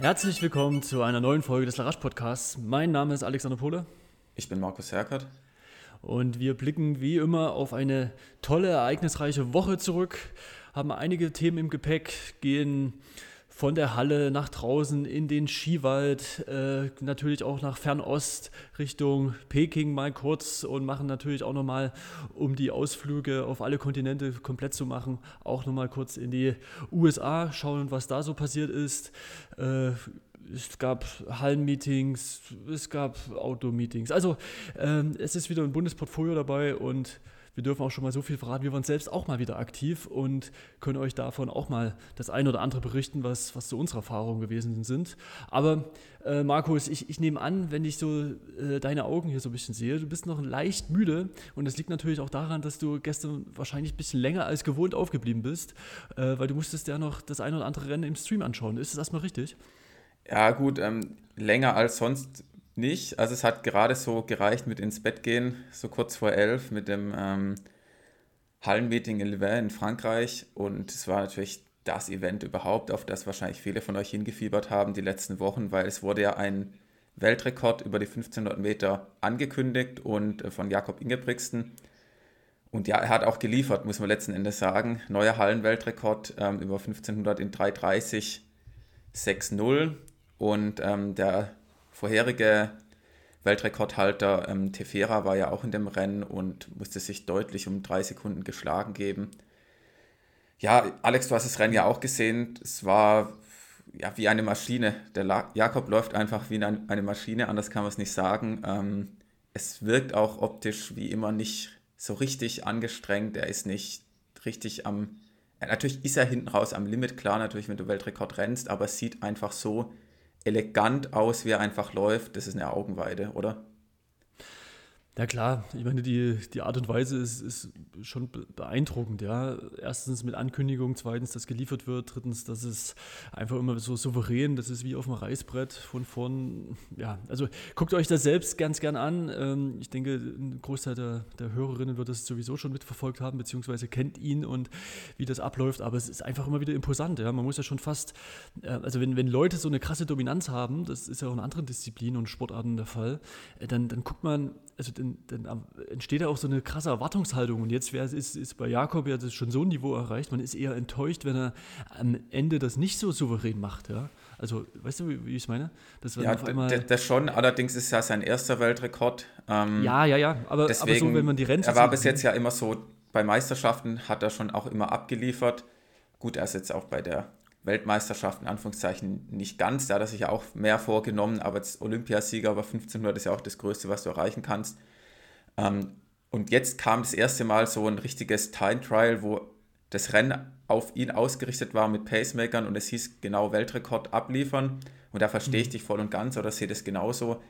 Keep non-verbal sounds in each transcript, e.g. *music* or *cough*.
Herzlich willkommen zu einer neuen Folge des Larash Podcasts. Mein Name ist Alexander Pohle. Ich bin Markus Herkert. Und wir blicken wie immer auf eine tolle, ereignisreiche Woche zurück, haben einige Themen im Gepäck, gehen von der Halle nach draußen in den Skiwald, äh, natürlich auch nach Fernost Richtung Peking mal kurz und machen natürlich auch nochmal, um die Ausflüge auf alle Kontinente komplett zu machen, auch nochmal kurz in die USA, schauen, was da so passiert ist. Äh, es gab Hallenmeetings, es gab Outdoor-Meetings. Also ähm, es ist wieder ein Bundesportfolio dabei und wir dürfen auch schon mal so viel verraten. Wir waren selbst auch mal wieder aktiv und können euch davon auch mal das eine oder andere berichten, was, was so unsere Erfahrungen gewesen sind. Aber äh, Markus, ich, ich nehme an, wenn ich so äh, deine Augen hier so ein bisschen sehe, du bist noch leicht müde und das liegt natürlich auch daran, dass du gestern wahrscheinlich ein bisschen länger als gewohnt aufgeblieben bist, äh, weil du musstest ja noch das eine oder andere Rennen im Stream anschauen. Ist das erstmal richtig? Ja, gut, ähm, länger als sonst nicht. Also es hat gerade so gereicht mit ins Bett gehen, so kurz vor elf mit dem ähm, Hallenmeeting in Louvain in Frankreich. Und es war natürlich das Event überhaupt, auf das wahrscheinlich viele von euch hingefiebert haben die letzten Wochen, weil es wurde ja ein Weltrekord über die 1500 Meter angekündigt und äh, von Jakob Ingebrigtsen. Und ja, er hat auch geliefert, muss man letzten Endes sagen. Neuer Hallenweltrekord ähm, über 1500 in 330 6-0. Und ähm, der vorherige Weltrekordhalter ähm, Tefera war ja auch in dem Rennen und musste sich deutlich um drei Sekunden geschlagen geben. Ja, Alex, du hast das Rennen ja auch gesehen. Es war ja wie eine Maschine. Der La Jakob läuft einfach wie eine Maschine, anders kann man es nicht sagen. Ähm, es wirkt auch optisch wie immer nicht so richtig angestrengt. Er ist nicht richtig am. Natürlich ist er hinten raus am Limit, klar, natürlich, wenn du Weltrekord rennst, aber es sieht einfach so elegant aus, wie er einfach läuft, das ist eine Augenweide, oder? Ja klar, ich meine, die, die Art und Weise ist, ist schon beeindruckend, ja. Erstens mit Ankündigung, zweitens, dass geliefert wird, drittens, dass es einfach immer so souverän, das ist wie auf dem Reißbrett von vorn. Ja, also guckt euch das selbst ganz gern an. Ähm, ich denke, ein Großteil der, der Hörerinnen wird das sowieso schon mitverfolgt haben, beziehungsweise kennt ihn und wie das abläuft, aber es ist einfach immer wieder imposant, ja. Man muss ja schon fast, äh, also wenn, wenn Leute so eine krasse Dominanz haben, das ist ja auch in anderen Disziplinen und Sportarten der Fall, äh, dann, dann guckt man, also dann, dann entsteht ja auch so eine krasse Erwartungshaltung. Und jetzt ist, ist bei Jakob ja das schon so ein Niveau erreicht. Man ist eher enttäuscht, wenn er am Ende das nicht so souverän macht. Ja? Also, weißt du, wie, wie ich es meine? Das ja, das schon. Allerdings ist ja sein erster Weltrekord. Ähm, ja, ja, ja. Aber, deswegen, aber so, wenn man die Rennen. Er war bis jetzt ja immer so, bei Meisterschaften hat er schon auch immer abgeliefert. Gut, er ist jetzt auch bei der Weltmeisterschaft in Anführungszeichen nicht ganz. Da hat er sich ja auch mehr vorgenommen, aber als Olympiasieger über 1500 ist ja auch das Größte, was du erreichen kannst. Ähm, und jetzt kam das erste Mal so ein richtiges Time Trial, wo das Rennen auf ihn ausgerichtet war mit Pacemakern und es hieß genau Weltrekord abliefern. Und da verstehe ich mhm. dich voll und ganz oder sehe das genauso,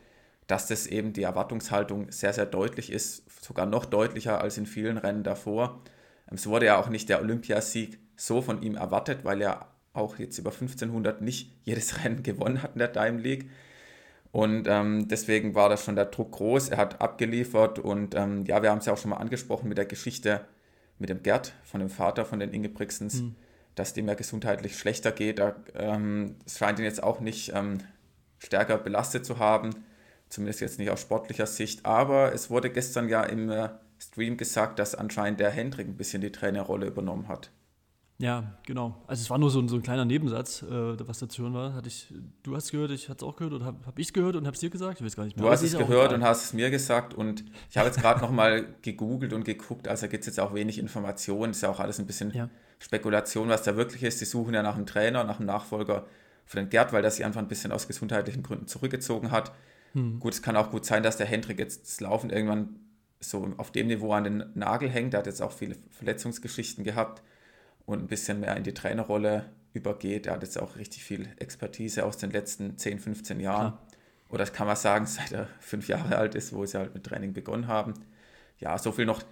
dass das eben die Erwartungshaltung sehr, sehr deutlich ist, sogar noch deutlicher als in vielen Rennen davor. Es wurde ja auch nicht der Olympiasieg so von ihm erwartet, weil er auch jetzt über 1500 nicht jedes *laughs* Rennen gewonnen hat in der Time League. Und ähm, deswegen war das schon der Druck groß. Er hat abgeliefert und ähm, ja, wir haben es ja auch schon mal angesprochen mit der Geschichte mit dem Gerd, von dem Vater von den Ingebrigtsens, mhm. dass dem ja gesundheitlich schlechter geht. Es ähm, scheint ihn jetzt auch nicht ähm, stärker belastet zu haben, zumindest jetzt nicht aus sportlicher Sicht. Aber es wurde gestern ja im äh, Stream gesagt, dass anscheinend der Hendrik ein bisschen die Trainerrolle übernommen hat. Ja, genau. Also es war nur so ein, so ein kleiner Nebensatz, äh, was dazu hören war. Hatte ich, du hast es gehört, ich hatte es auch gehört oder habe hab ich es gehört und habe es dir gesagt? Ich weiß gar nicht mehr. Du hast es gehört und hast es mir gesagt und ich habe jetzt gerade nochmal gegoogelt und geguckt, also gibt es jetzt auch wenig Informationen, ist ja auch alles ein bisschen ja. Spekulation, was da wirklich ist. Die suchen ja nach einem Trainer, nach einem Nachfolger für den Gerd, weil der sich einfach ein bisschen aus gesundheitlichen Gründen zurückgezogen hat. Hm. Gut, es kann auch gut sein, dass der Hendrik jetzt das Laufen irgendwann so auf dem Niveau an den Nagel hängt. Der hat jetzt auch viele Verletzungsgeschichten gehabt und ein bisschen mehr in die Trainerrolle übergeht. Er hat jetzt auch richtig viel Expertise aus den letzten 10, 15 Jahren. Klar. Oder das kann man sagen, *laughs* seit er fünf Jahre alt ist, wo sie halt mit Training begonnen haben. Ja, so viel noch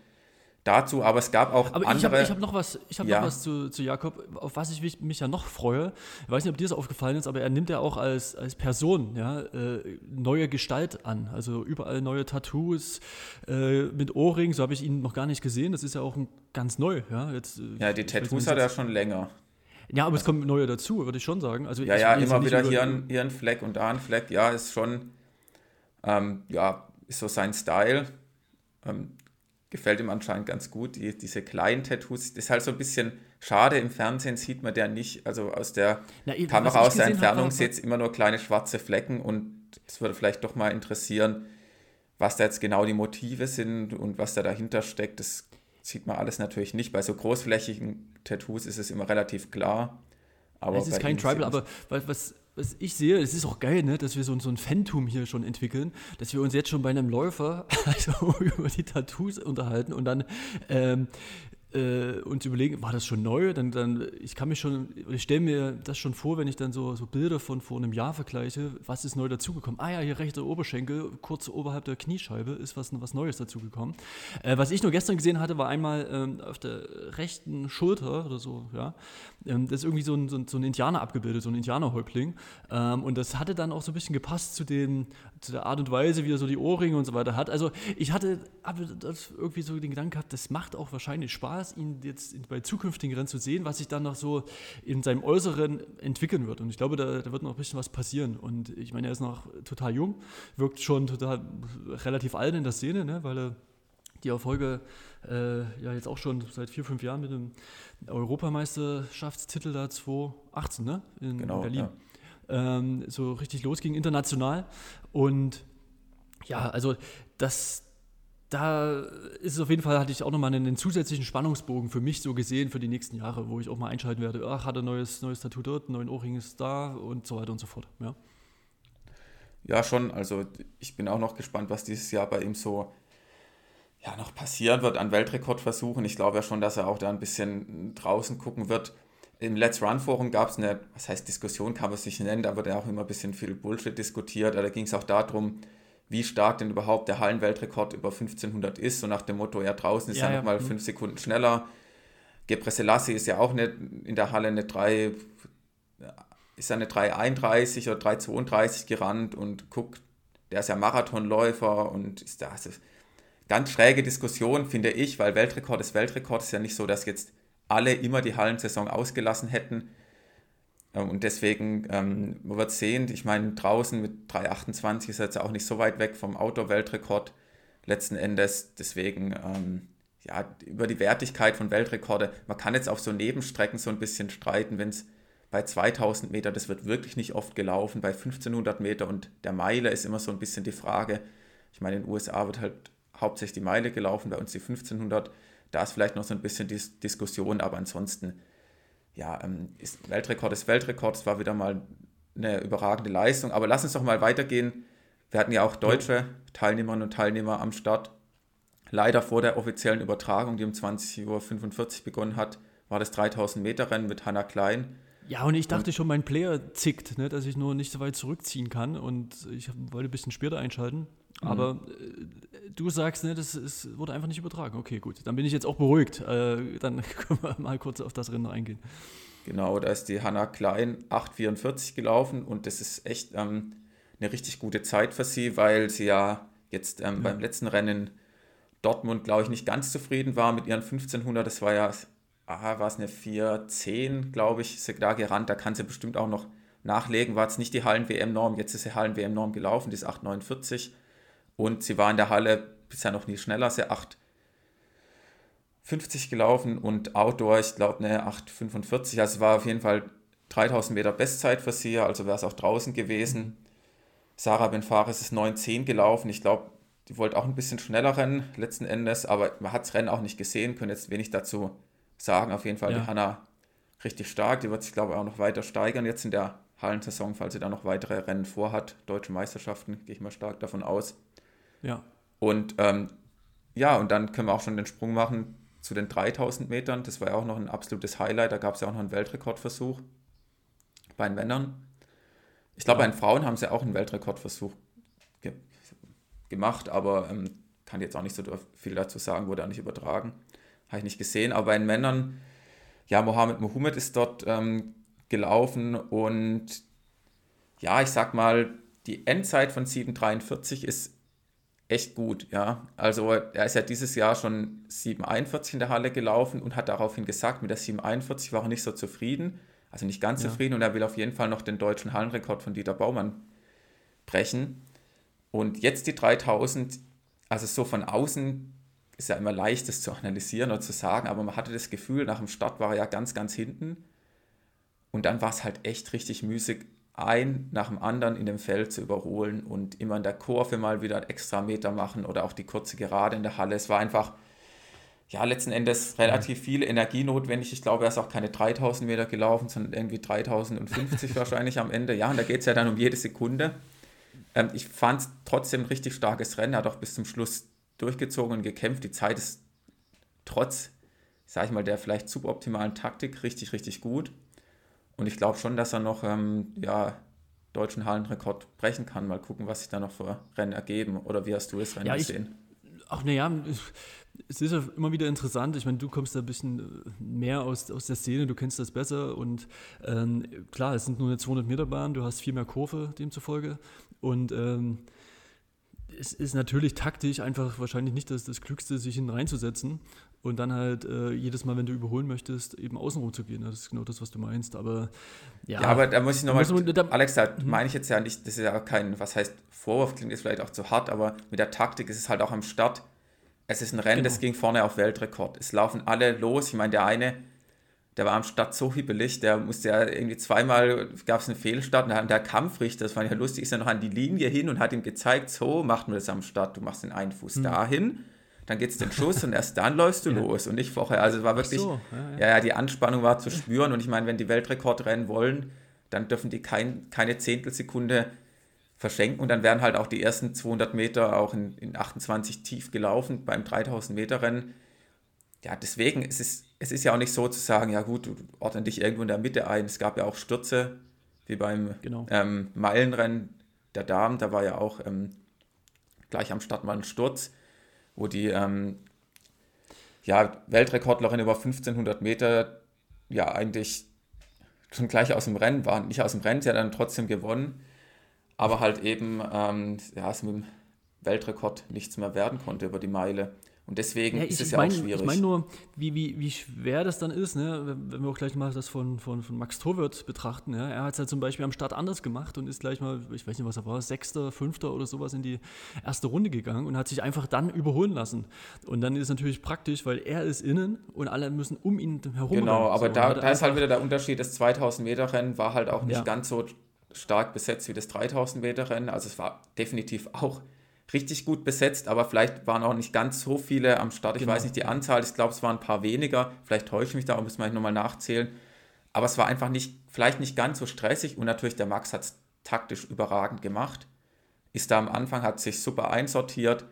dazu, aber es gab auch aber andere. Ich habe hab noch was, ich hab ja. noch was zu, zu Jakob, auf was ich mich, ja noch freue. Ich weiß nicht, ob dir das aufgefallen ist, aber er nimmt ja auch als, als Person ja, äh, neue Gestalt an. Also überall neue Tattoos äh, mit Ohrring, so habe ich ihn noch gar nicht gesehen. Das ist ja auch ein, ganz neu. Ja, jetzt, äh, ja die Tattoos hat er schon länger. Ja, aber also, es kommt neue dazu, würde ich schon sagen. Also ja, ja, immer wieder hier ein, hier ein Fleck und da ein Fleck. Ja, ist schon, ähm, ja, ist so sein Style. Ähm, gefällt ihm anscheinend ganz gut. Die, diese kleinen Tattoos, das ist halt so ein bisschen schade. Im Fernsehen sieht man der nicht, also aus der Na, Kamera aus der Entfernung sieht es immer nur kleine schwarze Flecken und es würde vielleicht doch mal interessieren, was da jetzt genau die Motive sind und was da dahinter steckt. Das sieht man alles natürlich nicht. Bei so großflächigen Tattoos ist es immer relativ klar. Aber es ist kein Tribal, aber was, was ich sehe, es ist auch geil, ne, dass wir so, so ein Phantom hier schon entwickeln, dass wir uns jetzt schon bei einem Läufer *laughs* also über die Tattoos unterhalten und dann ähm, äh, uns überlegen, war das schon neu? Dann, dann ich kann mich schon, ich stelle mir das schon vor, wenn ich dann so, so Bilder von vor einem Jahr vergleiche, was ist neu dazugekommen? Ah ja, hier rechter Oberschenkel, kurz oberhalb der Kniescheibe ist was, was Neues dazugekommen. Äh, was ich nur gestern gesehen hatte, war einmal ähm, auf der rechten Schulter oder so, ja, ähm, das ist irgendwie so ein, so ein, so ein Indianer abgebildet, so ein Indianerhäuptling. Ähm, und das hatte dann auch so ein bisschen gepasst zu, den, zu der Art und Weise, wie er so die Ohrringe und so weiter hat. Also ich hatte, hatte irgendwie so den Gedanken gehabt, das macht auch wahrscheinlich Spaß Spaß, ihn jetzt bei zukünftigen Rennen zu sehen, was sich dann noch so in seinem Äußeren entwickeln wird. Und ich glaube, da, da wird noch ein bisschen was passieren. Und ich meine, er ist noch total jung, wirkt schon total relativ alt in der Szene, ne, weil er die Erfolge äh, ja jetzt auch schon seit vier, fünf Jahren mit dem Europameisterschaftstitel da 2018 ne, in genau, Berlin ja. ähm, so richtig losging international. Und ja, also das, da ist es auf jeden Fall, hatte ich auch nochmal einen, zusätzlichen Spannungsbogen für mich so gesehen für die nächsten Jahre, wo ich auch mal einschalten werde, ach, hat er neues, neues Tattoo dort, neuen Ohrring ist da und so weiter und so fort. Ja. ja, schon. Also ich bin auch noch gespannt, was dieses Jahr bei ihm so ja, noch passieren wird an Weltrekordversuchen. Ich glaube ja schon, dass er auch da ein bisschen draußen gucken wird. Im Let's Run Forum gab es eine, was heißt Diskussion, kann man sich nennen, da wird ja auch immer ein bisschen viel Bullshit diskutiert. Da ging es auch darum, wie stark denn überhaupt der Hallenweltrekord über 1500 ist, so nach dem Motto, ja, draußen ist ja, ja nochmal mhm. fünf Sekunden schneller. Gebre Selassie ist ja auch nicht in der Halle eine 3, ist eine 3,31 oder 3,32 gerannt und guckt, der ist ja Marathonläufer und ist da, also ganz schräge Diskussion, finde ich, weil Weltrekord ist Weltrekord, ist ja nicht so, dass jetzt alle immer die Hallensaison ausgelassen hätten. Und deswegen, ähm, wird sehen, ich meine, draußen mit 3,28 ist jetzt auch nicht so weit weg vom Outdoor-Weltrekord letzten Endes. Deswegen, ähm, ja, über die Wertigkeit von Weltrekorde, man kann jetzt auf so Nebenstrecken so ein bisschen streiten, wenn es bei 2000 Meter, das wird wirklich nicht oft gelaufen, bei 1500 Meter und der Meile ist immer so ein bisschen die Frage. Ich meine, in den USA wird halt hauptsächlich die Meile gelaufen, bei uns die 1500. Da ist vielleicht noch so ein bisschen die Diskussion, aber ansonsten ja, ähm, ist Weltrekord ist Weltrekord, es war wieder mal eine überragende Leistung. Aber lass uns doch mal weitergehen. Wir hatten ja auch deutsche Teilnehmerinnen und Teilnehmer am Start. Leider vor der offiziellen Übertragung, die um 20.45 Uhr begonnen hat, war das 3000 Meter Rennen mit Hannah Klein. Ja, und ich dachte und, schon, mein Player zickt, ne, dass ich nur nicht so weit zurückziehen kann und ich wollte ein bisschen später einschalten. Mhm. Aber äh, du sagst, ne, das ist, wurde einfach nicht übertragen. Okay, gut. Dann bin ich jetzt auch beruhigt. Äh, dann *laughs* können wir mal kurz auf das Rennen eingehen. Genau, da ist die Hanna Klein 8,44 gelaufen und das ist echt ähm, eine richtig gute Zeit für sie, weil sie ja jetzt ähm, ja. beim letzten Rennen Dortmund, glaube ich, nicht ganz zufrieden war mit ihren 1500. Das war ja, aha, war es eine 4,10, glaube ich, ist sie da gerannt. Da kann sie bestimmt auch noch nachlegen. War jetzt nicht die Hallen-WM-Norm, jetzt ist die Hallen-WM-Norm gelaufen, die ist 8,49. Und sie war in der Halle bisher noch nie schneller, sie 8,50 gelaufen und Outdoor, ich glaube, ne, 8,45. Also war auf jeden Fall 3000 Meter Bestzeit für sie, also wäre es auch draußen gewesen. Sarah Benfares ist 9,10 gelaufen. Ich glaube, die wollte auch ein bisschen schneller rennen, letzten Endes, aber man hat das Rennen auch nicht gesehen, können jetzt wenig dazu sagen. Auf jeden Fall ja. die Hanna richtig stark. Die wird sich, glaube ich, auch noch weiter steigern jetzt in der Hallensaison, falls sie da noch weitere Rennen vorhat. Deutsche Meisterschaften, gehe ich mal stark davon aus. Ja. Und ähm, ja, und dann können wir auch schon den Sprung machen zu den 3000 Metern. Das war ja auch noch ein absolutes Highlight. Da gab es ja auch noch einen Weltrekordversuch bei den Männern. Ich glaube, ja. bei den Frauen haben sie auch einen Weltrekordversuch ge gemacht, aber ähm, kann jetzt auch nicht so viel dazu sagen, wurde auch nicht übertragen. Habe ich nicht gesehen. Aber bei den Männern, ja, Mohamed Mohamed ist dort ähm, gelaufen und ja, ich sag mal, die Endzeit von 7,43 ist echt gut, ja. Also er ist ja dieses Jahr schon 7,41 in der Halle gelaufen und hat daraufhin gesagt, mit der 7,41 war er nicht so zufrieden. Also nicht ganz ja. zufrieden und er will auf jeden Fall noch den deutschen Hallenrekord von Dieter Baumann brechen. Und jetzt die 3000, also so von außen ist ja immer leicht, das zu analysieren oder zu sagen, aber man hatte das Gefühl, nach dem Start war er ja ganz, ganz hinten. Und dann war es halt echt richtig müßig, ein nach dem anderen in dem Feld zu überholen und immer in der Kurve mal wieder extra Meter machen oder auch die kurze Gerade in der Halle. Es war einfach, ja, letzten Endes relativ viel Energie notwendig. Ich glaube, er ist auch keine 3000 Meter gelaufen, sondern irgendwie 3050 *laughs* wahrscheinlich am Ende. Ja, und da geht es ja dann um jede Sekunde. Ähm, ich fand es trotzdem ein richtig starkes Rennen, hat auch bis zum Schluss durchgezogen und gekämpft. Die Zeit ist trotz, sag ich mal, der vielleicht suboptimalen Taktik richtig, richtig gut. Und ich glaube schon, dass er noch ähm, ja, deutschen Hallenrekord brechen kann. Mal gucken, was sich da noch für Rennen ergeben. Oder wie hast du das Rennen ja, gesehen? Ach, naja, es ist ja immer wieder interessant. Ich meine, du kommst da ein bisschen mehr aus, aus der Szene, du kennst das besser. Und ähm, klar, es sind nur eine 200-Meter-Bahn, du hast viel mehr Kurve demzufolge. Und ähm, es ist natürlich taktisch einfach wahrscheinlich nicht das, das Klügste, sich hineinzusetzen und dann halt äh, jedes Mal, wenn du überholen möchtest, eben außenrum zu gehen. Das ist genau das, was du meinst. Aber ja. Ja, aber da muss ich nochmal. Alex, da mhm. meine ich jetzt ja nicht, das ist ja kein, was heißt Vorwurf, klingt jetzt vielleicht auch zu hart, aber mit der Taktik ist es halt auch am Start. Es ist ein Rennen, genau. das ging vorne auf Weltrekord. Es laufen alle los. Ich meine, der eine der war am Start so hibbelig, der musste ja irgendwie zweimal, gab es einen Fehlstart und der Kampfrichter, das war ja lustig, ist ja noch an die Linie hin und hat ihm gezeigt, so macht man das am Start, du machst den einen Fuß hm. dahin, dann geht es den Schuss und erst dann läufst du *laughs* ja. los und nicht vorher. Also es war wirklich, so. ja, ja. ja, die Anspannung war zu spüren und ich meine, wenn die Weltrekordrennen wollen, dann dürfen die kein, keine Zehntelsekunde verschenken und dann werden halt auch die ersten 200 Meter auch in, in 28 tief gelaufen beim 3000 Meter Rennen. Ja, deswegen es ist es ist ja auch nicht so zu sagen, ja gut, du ordne dich irgendwo in der Mitte ein. Es gab ja auch Stürze, wie beim genau. ähm, Meilenrennen der Damen. Da war ja auch ähm, gleich am Start mal ein Sturz, wo die ähm, ja, Weltrekordlerin über 1500 Meter ja eigentlich schon gleich aus dem Rennen war. Nicht aus dem Rennen, sie hat dann trotzdem gewonnen, aber halt eben ähm, ja, es mit dem Weltrekord nichts mehr werden konnte über die Meile. Und deswegen ja, ist es ja mein, auch schwierig. Ich meine nur, wie, wie, wie schwer das dann ist, ne? wenn wir auch gleich mal das von, von, von Max Torwirt betrachten. Ja? Er hat es halt zum Beispiel am Start anders gemacht und ist gleich mal, ich weiß nicht, was er war, Sechster, Fünfter oder sowas in die erste Runde gegangen und hat sich einfach dann überholen lassen. Und dann ist es natürlich praktisch, weil er ist innen und alle müssen um ihn herum. Genau, aber so, da, da ist halt wieder der Unterschied, das 2000 Meter Rennen war halt auch nicht ja. ganz so stark besetzt wie das 3000 Meter Rennen. Also es war definitiv auch richtig gut besetzt, aber vielleicht waren auch nicht ganz so viele am Start. Ich genau. weiß nicht die Anzahl, ich glaube, es waren ein paar weniger. Vielleicht täusche ich mich da, aber müssen wir nochmal nachzählen. Aber es war einfach nicht, vielleicht nicht ganz so stressig und natürlich der Max hat es taktisch überragend gemacht. Ist da am Anfang, hat sich super einsortiert,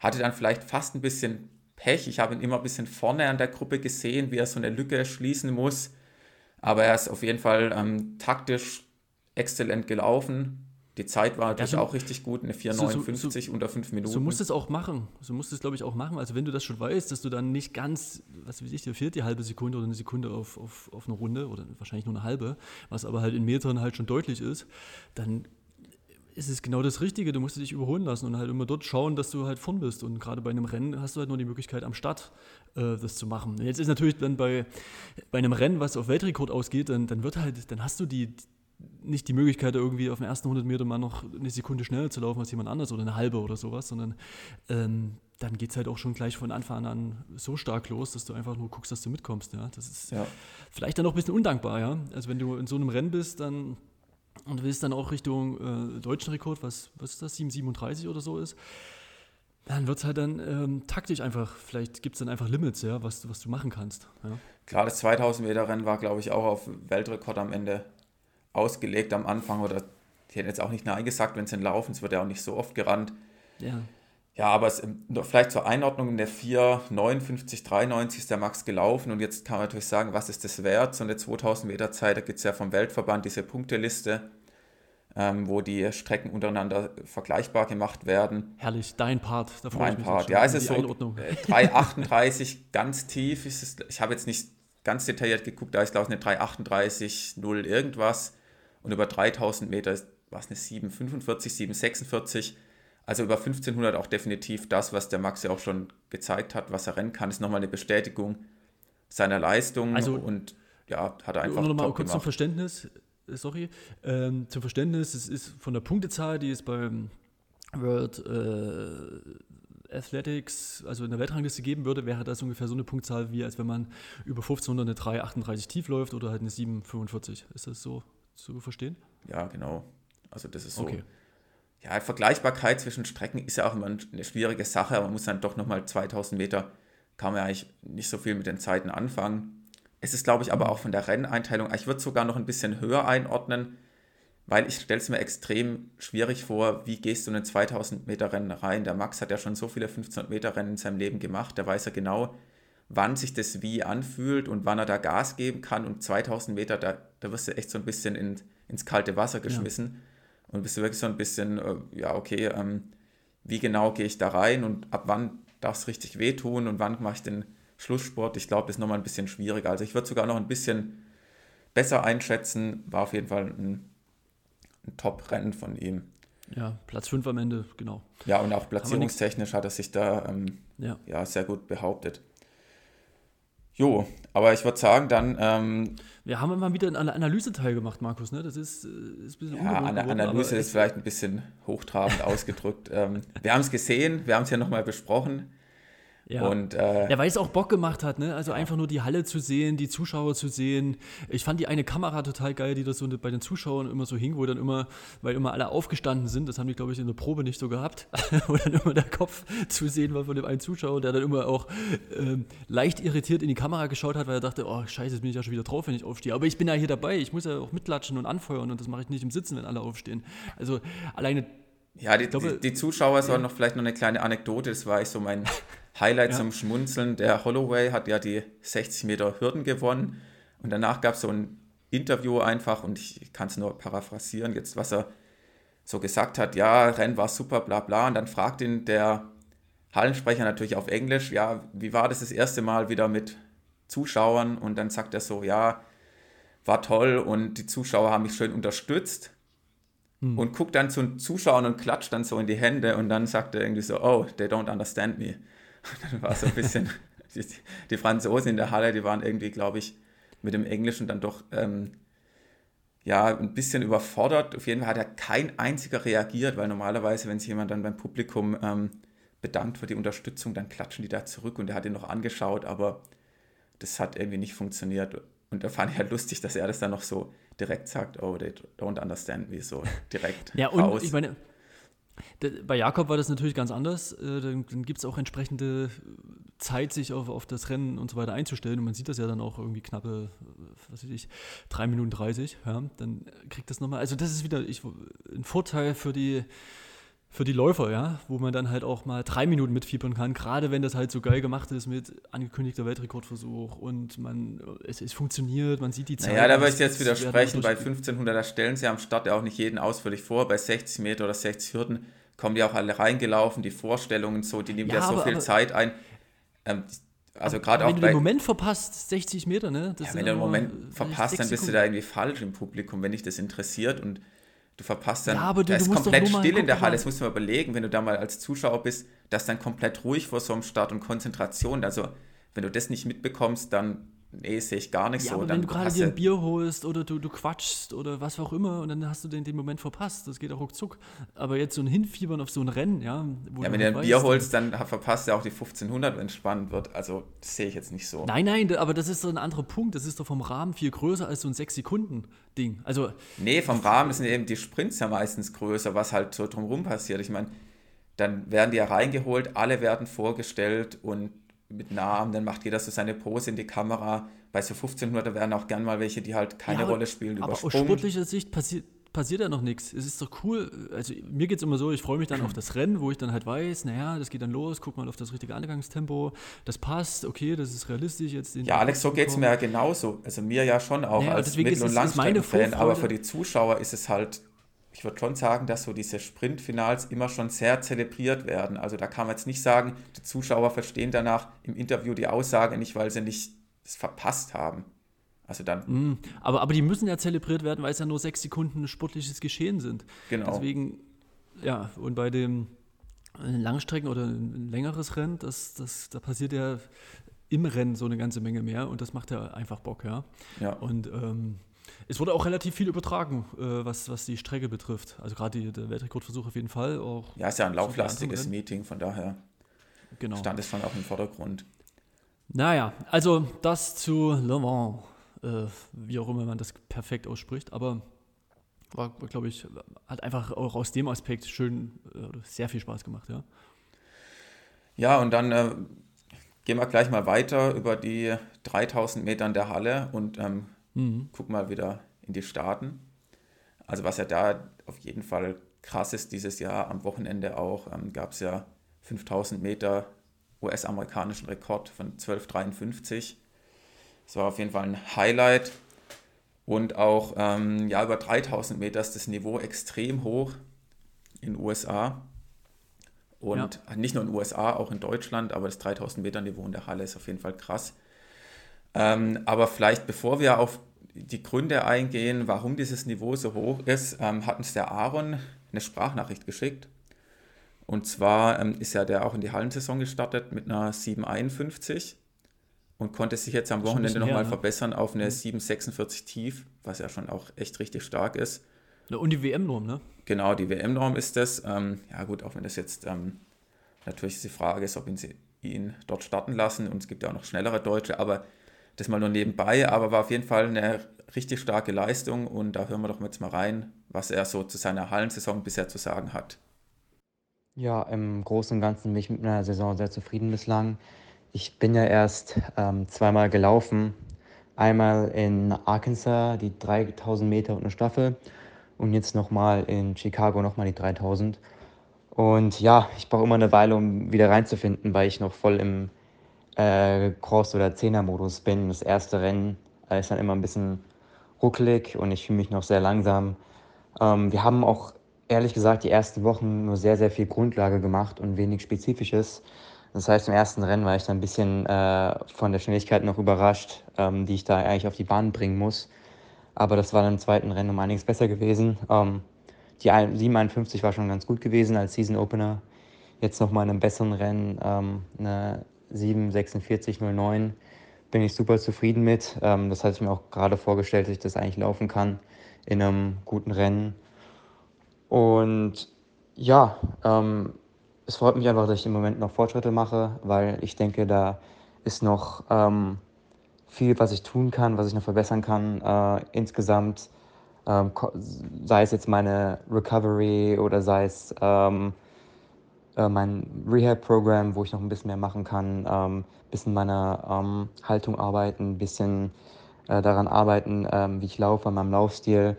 hatte dann vielleicht fast ein bisschen Pech. Ich habe ihn immer ein bisschen vorne an der Gruppe gesehen, wie er so eine Lücke schließen muss. Aber er ist auf jeden Fall ähm, taktisch exzellent gelaufen die Zeit war natürlich ja, so, auch richtig gut, eine 4,59 so, so, unter 5 Minuten. So musst du es auch machen. So musst du es, glaube ich, auch machen. Also wenn du das schon weißt, dass du dann nicht ganz, was weiß ich, dir fehlt die halbe Sekunde oder eine Sekunde auf, auf, auf eine Runde oder wahrscheinlich nur eine halbe, was aber halt in Metern halt schon deutlich ist, dann ist es genau das Richtige. Du musst dich überholen lassen und halt immer dort schauen, dass du halt vorn bist. Und gerade bei einem Rennen hast du halt nur die Möglichkeit, am Start äh, das zu machen. Jetzt ist natürlich dann bei, bei einem Rennen, was auf Weltrekord ausgeht, dann, dann wird halt, dann hast du die, nicht die Möglichkeit, irgendwie auf den ersten 100 Meter mal noch eine Sekunde schneller zu laufen als jemand anders oder eine halbe oder sowas, sondern ähm, dann geht es halt auch schon gleich von Anfang an so stark los, dass du einfach nur guckst, dass du mitkommst. Ja? Das ist ja. vielleicht dann auch ein bisschen undankbar. Ja? Also wenn du in so einem Rennen bist dann und willst dann auch Richtung äh, deutschen Rekord, was, was ist das, 7,37 oder so ist, dann wird es halt dann ähm, taktisch einfach, vielleicht gibt es dann einfach Limits, ja, was, was du machen kannst. Ja? Klar, das 2000 Meter Rennen war, glaube ich, auch auf Weltrekord am Ende ausgelegt am Anfang oder die hätten jetzt auch nicht Nein gesagt, wenn sie laufen, es wird ja auch nicht so oft gerannt. Ja. Ja, aber es, vielleicht zur Einordnung in der 4, 59, 93 ist der Max gelaufen und jetzt kann man natürlich sagen, was ist das wert? So eine 2000 Meter Zeit, da gibt es ja vom Weltverband diese Punkteliste, ähm, wo die Strecken untereinander vergleichbar gemacht werden. Herrlich, dein Part. Da mein Part, ja, es ist so 3,38 äh, *laughs* ganz tief. Ist es, ich habe jetzt nicht ganz detailliert geguckt, da ist glaube ich eine 3,38, 0 irgendwas und über 3000 Meter war es eine 745, 746. Also über 1500 auch definitiv das, was der Max ja auch schon gezeigt hat, was er rennen kann, ist nochmal eine Bestätigung seiner Leistung. Also, und ja, hat er einfach. Nur noch mal kurz zum Verständnis, äh, sorry, ähm, zum Verständnis, es ist von der Punktezahl, die ist beim World äh, Athletics, also in der Weltrangliste geben würde, wäre das ungefähr so eine Punktzahl, wie als wenn man über 1500 eine 3,38 tief läuft oder halt eine 7,45. Ist das so zu verstehen? Ja, genau. Also das ist so. Okay. Ja, Vergleichbarkeit zwischen Strecken ist ja auch immer eine schwierige Sache, aber man muss dann doch nochmal 2000 Meter, kann man ja eigentlich nicht so viel mit den Zeiten anfangen. Es ist, glaube ich, aber auch von der Renneinteilung, ich würde sogar noch ein bisschen höher einordnen, weil ich stelle es mir extrem schwierig vor, wie gehst du in ein 2000 Meter Rennen rein? Der Max hat ja schon so viele 1500 Meter Rennen in seinem Leben gemacht, der weiß ja genau, wann sich das wie anfühlt und wann er da Gas geben kann und 2000 Meter, da, da wirst du echt so ein bisschen in, ins kalte Wasser geschmissen ja. und bist du wirklich so ein bisschen, äh, ja okay, ähm, wie genau gehe ich da rein und ab wann darf es richtig wehtun und wann mache ich den Schlusssport? Ich glaube, ist nochmal ein bisschen schwieriger. Also ich würde sogar noch ein bisschen besser einschätzen, war auf jeden Fall ein ein Top-Rennen von ihm. Ja, Platz 5 am Ende, genau. Ja, und auch platzierungstechnisch hat er sich da ähm, ja. ja. sehr gut behauptet. Jo, aber ich würde sagen, dann. Ähm, wir haben immer wieder einen Analyseteil gemacht, Markus, ne? Das ist, äh, ist ein bisschen Ja, Ana geworden, Analyse ist vielleicht ein bisschen hochtrabend *laughs* ausgedrückt. Ähm, wir haben es gesehen, wir haben es ja nochmal besprochen. Ja. Und, äh, ja, weil es auch Bock gemacht hat, ne? Also einfach nur die Halle zu sehen, die Zuschauer zu sehen. Ich fand die eine Kamera total geil, die das so bei den Zuschauern immer so hing, wo dann immer, weil immer alle aufgestanden sind, das haben die, glaube ich, in der Probe nicht so gehabt, *laughs* wo dann immer der Kopf zu sehen war von dem einen Zuschauer, der dann immer auch ähm, leicht irritiert in die Kamera geschaut hat, weil er dachte, oh scheiße, jetzt bin ich ja schon wieder drauf, wenn ich aufstehe. Aber ich bin ja hier dabei, ich muss ja auch mitlatschen und anfeuern und das mache ich nicht im Sitzen, wenn alle aufstehen. Also alleine ja, die, glaube, die, die, Zuschauer sollen noch vielleicht noch eine kleine Anekdote, das war ich so mein *laughs* Highlight ja. zum Schmunzeln. Der Holloway hat ja die 60 Meter Hürden gewonnen und danach gab es so ein Interview einfach und ich kann es nur paraphrasieren jetzt, was er so gesagt hat, ja, Rennen war super, bla bla und dann fragt ihn der Hallensprecher natürlich auf Englisch, ja, wie war das das erste Mal wieder mit Zuschauern und dann sagt er so, ja, war toll und die Zuschauer haben mich schön unterstützt hm. und guckt dann zu den Zuschauern und klatscht dann so in die Hände und dann sagt er irgendwie so, oh, they don't understand me. Dann *laughs* war so ein bisschen, die, die, Franzosen in der Halle, die waren irgendwie, glaube ich, mit dem Englischen dann doch ähm, ja, ein bisschen überfordert. Auf jeden Fall hat er kein einziger reagiert, weil normalerweise, wenn sich jemand dann beim Publikum ähm, bedankt für die Unterstützung, dann klatschen die da zurück und er hat ihn noch angeschaut, aber das hat irgendwie nicht funktioniert. Und da fand ich halt lustig, dass er das dann noch so direkt sagt, oh, they don't understand me, so direkt Ja, und raus. ich meine, bei Jakob war das natürlich ganz anders. Äh, dann, dann gibt es auch entsprechende Zeit, sich auf, auf das Rennen und so weiter einzustellen. Und man sieht das ja dann auch irgendwie knappe, was weiß ich, 3 Minuten 30. Ja, dann kriegt das nochmal. Also, das ist wieder ich, ein Vorteil für die, für die Läufer, ja, wo man dann halt auch mal drei Minuten mitfiebern kann, gerade wenn das halt so geil gemacht ist mit angekündigter Weltrekordversuch und man, es, es funktioniert, man sieht die Zeit. Ja, da würde ich jetzt widersprechen, bei 1500, da stellen sie am Start ja auch nicht jeden ausführlich vor, bei 60 Meter oder 60 Hürden kommen die auch alle reingelaufen, die Vorstellungen so, die nehmen ja, ja so aber, viel aber, Zeit ein. Ähm, also gerade auch Wenn du den Moment verpasst, 60 Meter, ne? Ja, wenn du den Moment verpasst, dann bist du da irgendwie falsch im Publikum, wenn dich das interessiert und Du verpasst dann, ja, aber du, da ist komplett still in der Halle, das musst du mal überlegen, wenn du da mal als Zuschauer bist, dass dann komplett ruhig vor so einem Start und Konzentration, also wenn du das nicht mitbekommst, dann nee, sehe ich gar nicht ja, so. Aber wenn du gerade dir ein Bier holst oder du, du quatschst oder was auch immer und dann hast du den, den Moment verpasst, das geht auch ruckzuck. Aber jetzt so ein Hinfiebern auf so ein Rennen, ja. ja, wenn du ein Bier holst, dann verpasst du auch die 1500, wenn es spannend wird. Also sehe ich jetzt nicht so. Nein, nein, aber das ist so ein anderer Punkt. Das ist doch vom Rahmen viel größer als so ein 6-Sekunden-Ding. Also, nee, vom Rahmen sind eben die Sprints ja meistens größer, was halt so drumherum passiert. Ich meine, dann werden die ja reingeholt, alle werden vorgestellt und mit Namen, dann macht jeder so seine Pose in die Kamera. Bei so 1500 werden auch gern mal welche, die halt keine ja, Rolle spielen, aber übersprungen. aus sportlicher Sicht passiert, passiert ja noch nichts. Es ist doch cool. Also mir geht es immer so, ich freue mich dann auf das Rennen, wo ich dann halt weiß, naja, das geht dann los, guck mal auf das richtige Angangstempo, das passt, okay, das ist realistisch jetzt. ja, Alex, so geht es mir ja genauso. Also mir ja schon auch naja, als Mittel- und Langstreckenfan, aber für die Zuschauer ist es halt ich würde schon sagen, dass so diese Sprintfinals immer schon sehr zelebriert werden. Also da kann man jetzt nicht sagen, die Zuschauer verstehen danach im Interview die Aussage nicht, weil sie nicht es verpasst haben. Also dann. Mm, aber, aber die müssen ja zelebriert werden, weil es ja nur sechs Sekunden sportliches Geschehen sind. Genau. Deswegen, ja, und bei dem Langstrecken oder ein längeres Rennen, das, das, da passiert ja im Rennen so eine ganze Menge mehr und das macht ja einfach Bock, ja. ja. Und ähm, es wurde auch relativ viel übertragen, äh, was, was die Strecke betrifft. Also gerade der Weltrekordversuch auf jeden Fall. Auch ja, ist ja ein lauflastiges Meeting, von daher genau. stand es schon auch im Vordergrund. Naja, also das zu Le Mans, äh, wie auch immer man das perfekt ausspricht, aber war, glaube ich, hat einfach auch aus dem Aspekt schön, äh, sehr viel Spaß gemacht, ja. Ja, und dann äh, gehen wir gleich mal weiter über die 3000 Metern der Halle und ähm, mhm. gucken mal wieder in die Staaten. Also was ja da auf jeden Fall krass ist dieses Jahr am Wochenende auch, ähm, gab es ja 5000 Meter US-amerikanischen Rekord von 12,53. Das war auf jeden Fall ein Highlight. Und auch ähm, ja, über 3000 Meter ist das Niveau extrem hoch in den USA. Und ja. nicht nur in den USA, auch in Deutschland, aber das 3000 Meter Niveau in der Halle ist auf jeden Fall krass. Ähm, aber vielleicht bevor wir auf die Gründe eingehen, warum dieses Niveau so hoch ist, ähm, hat uns der Aaron eine Sprachnachricht geschickt. Und zwar ähm, ist ja der auch in die Hallensaison gestartet mit einer 751 und konnte sich jetzt am Wochenende nochmal ne? verbessern auf eine 746 mhm. tief, was ja schon auch echt richtig stark ist. Und die WM-Norm, ne? Genau, die WM-Norm ist das. Ähm, ja gut, auch wenn das jetzt ähm, natürlich die Frage ist, ob ihn, sie ihn dort starten lassen und es gibt ja auch noch schnellere Deutsche, aber das mal nur nebenbei, aber war auf jeden Fall eine richtig starke Leistung und da hören wir doch jetzt mal rein, was er so zu seiner Hallensaison bisher zu sagen hat. Ja, im Großen und Ganzen bin ich mit meiner Saison sehr zufrieden bislang. Ich bin ja erst ähm, zweimal gelaufen. Einmal in Arkansas die 3000 Meter und eine Staffel und jetzt nochmal in Chicago nochmal die 3000. Und ja, ich brauche immer eine Weile, um wieder reinzufinden, weil ich noch voll im äh, Cross- oder Zehner-Modus bin. Das erste Rennen äh, ist dann immer ein bisschen ruckelig und ich fühle mich noch sehr langsam. Ähm, wir haben auch ehrlich gesagt die ersten Wochen nur sehr, sehr viel Grundlage gemacht und wenig Spezifisches. Das heißt, im ersten Rennen war ich dann ein bisschen äh, von der Schnelligkeit noch überrascht, ähm, die ich da eigentlich auf die Bahn bringen muss. Aber das war dann im zweiten Rennen um einiges besser gewesen. Ähm, die 751 war schon ganz gut gewesen als Season Opener. Jetzt nochmal in einem besseren Rennen ähm, eine 74609 bin ich super zufrieden mit. Ähm, das hatte ich mir auch gerade vorgestellt, dass ich das eigentlich laufen kann in einem guten Rennen. Und ja, ähm, es freut mich einfach, dass ich im Moment noch Fortschritte mache, weil ich denke, da ist noch ähm, viel, was ich tun kann, was ich noch verbessern kann. Äh, insgesamt, ähm, sei es jetzt meine Recovery oder sei es ähm, äh, mein Rehab-Programm, wo ich noch ein bisschen mehr machen kann, ein ähm, bisschen meiner ähm, Haltung arbeiten, ein bisschen äh, daran arbeiten, ähm, wie ich laufe, an meinem Laufstil.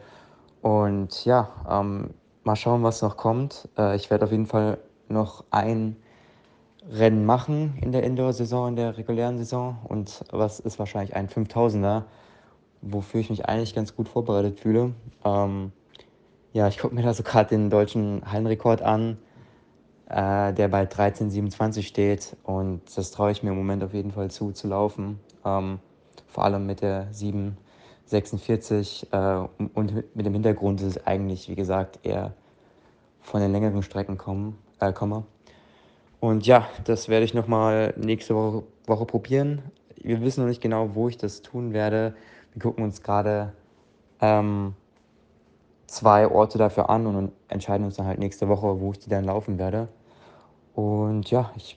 Und ja, ähm, mal schauen, was noch kommt. Äh, ich werde auf jeden Fall noch ein Rennen machen in der Indoor-Saison, in der regulären Saison. Und was ist wahrscheinlich ein 5000er, wofür ich mich eigentlich ganz gut vorbereitet fühle. Ähm, ja, ich gucke mir da so gerade den deutschen Hallenrekord an, äh, der bei 13,27 steht. Und das traue ich mir im Moment auf jeden Fall zu, zu laufen. Ähm, vor allem mit der 7,46. Äh, und mit dem Hintergrund, dass es eigentlich, wie gesagt, eher von den längeren Strecken kommen, äh, komme. Und ja, das werde ich nochmal nächste Woche, Woche probieren. Wir wissen noch nicht genau, wo ich das tun werde. Wir gucken uns gerade ähm, zwei Orte dafür an und entscheiden uns dann halt nächste Woche, wo ich die dann laufen werde. Und ja, ich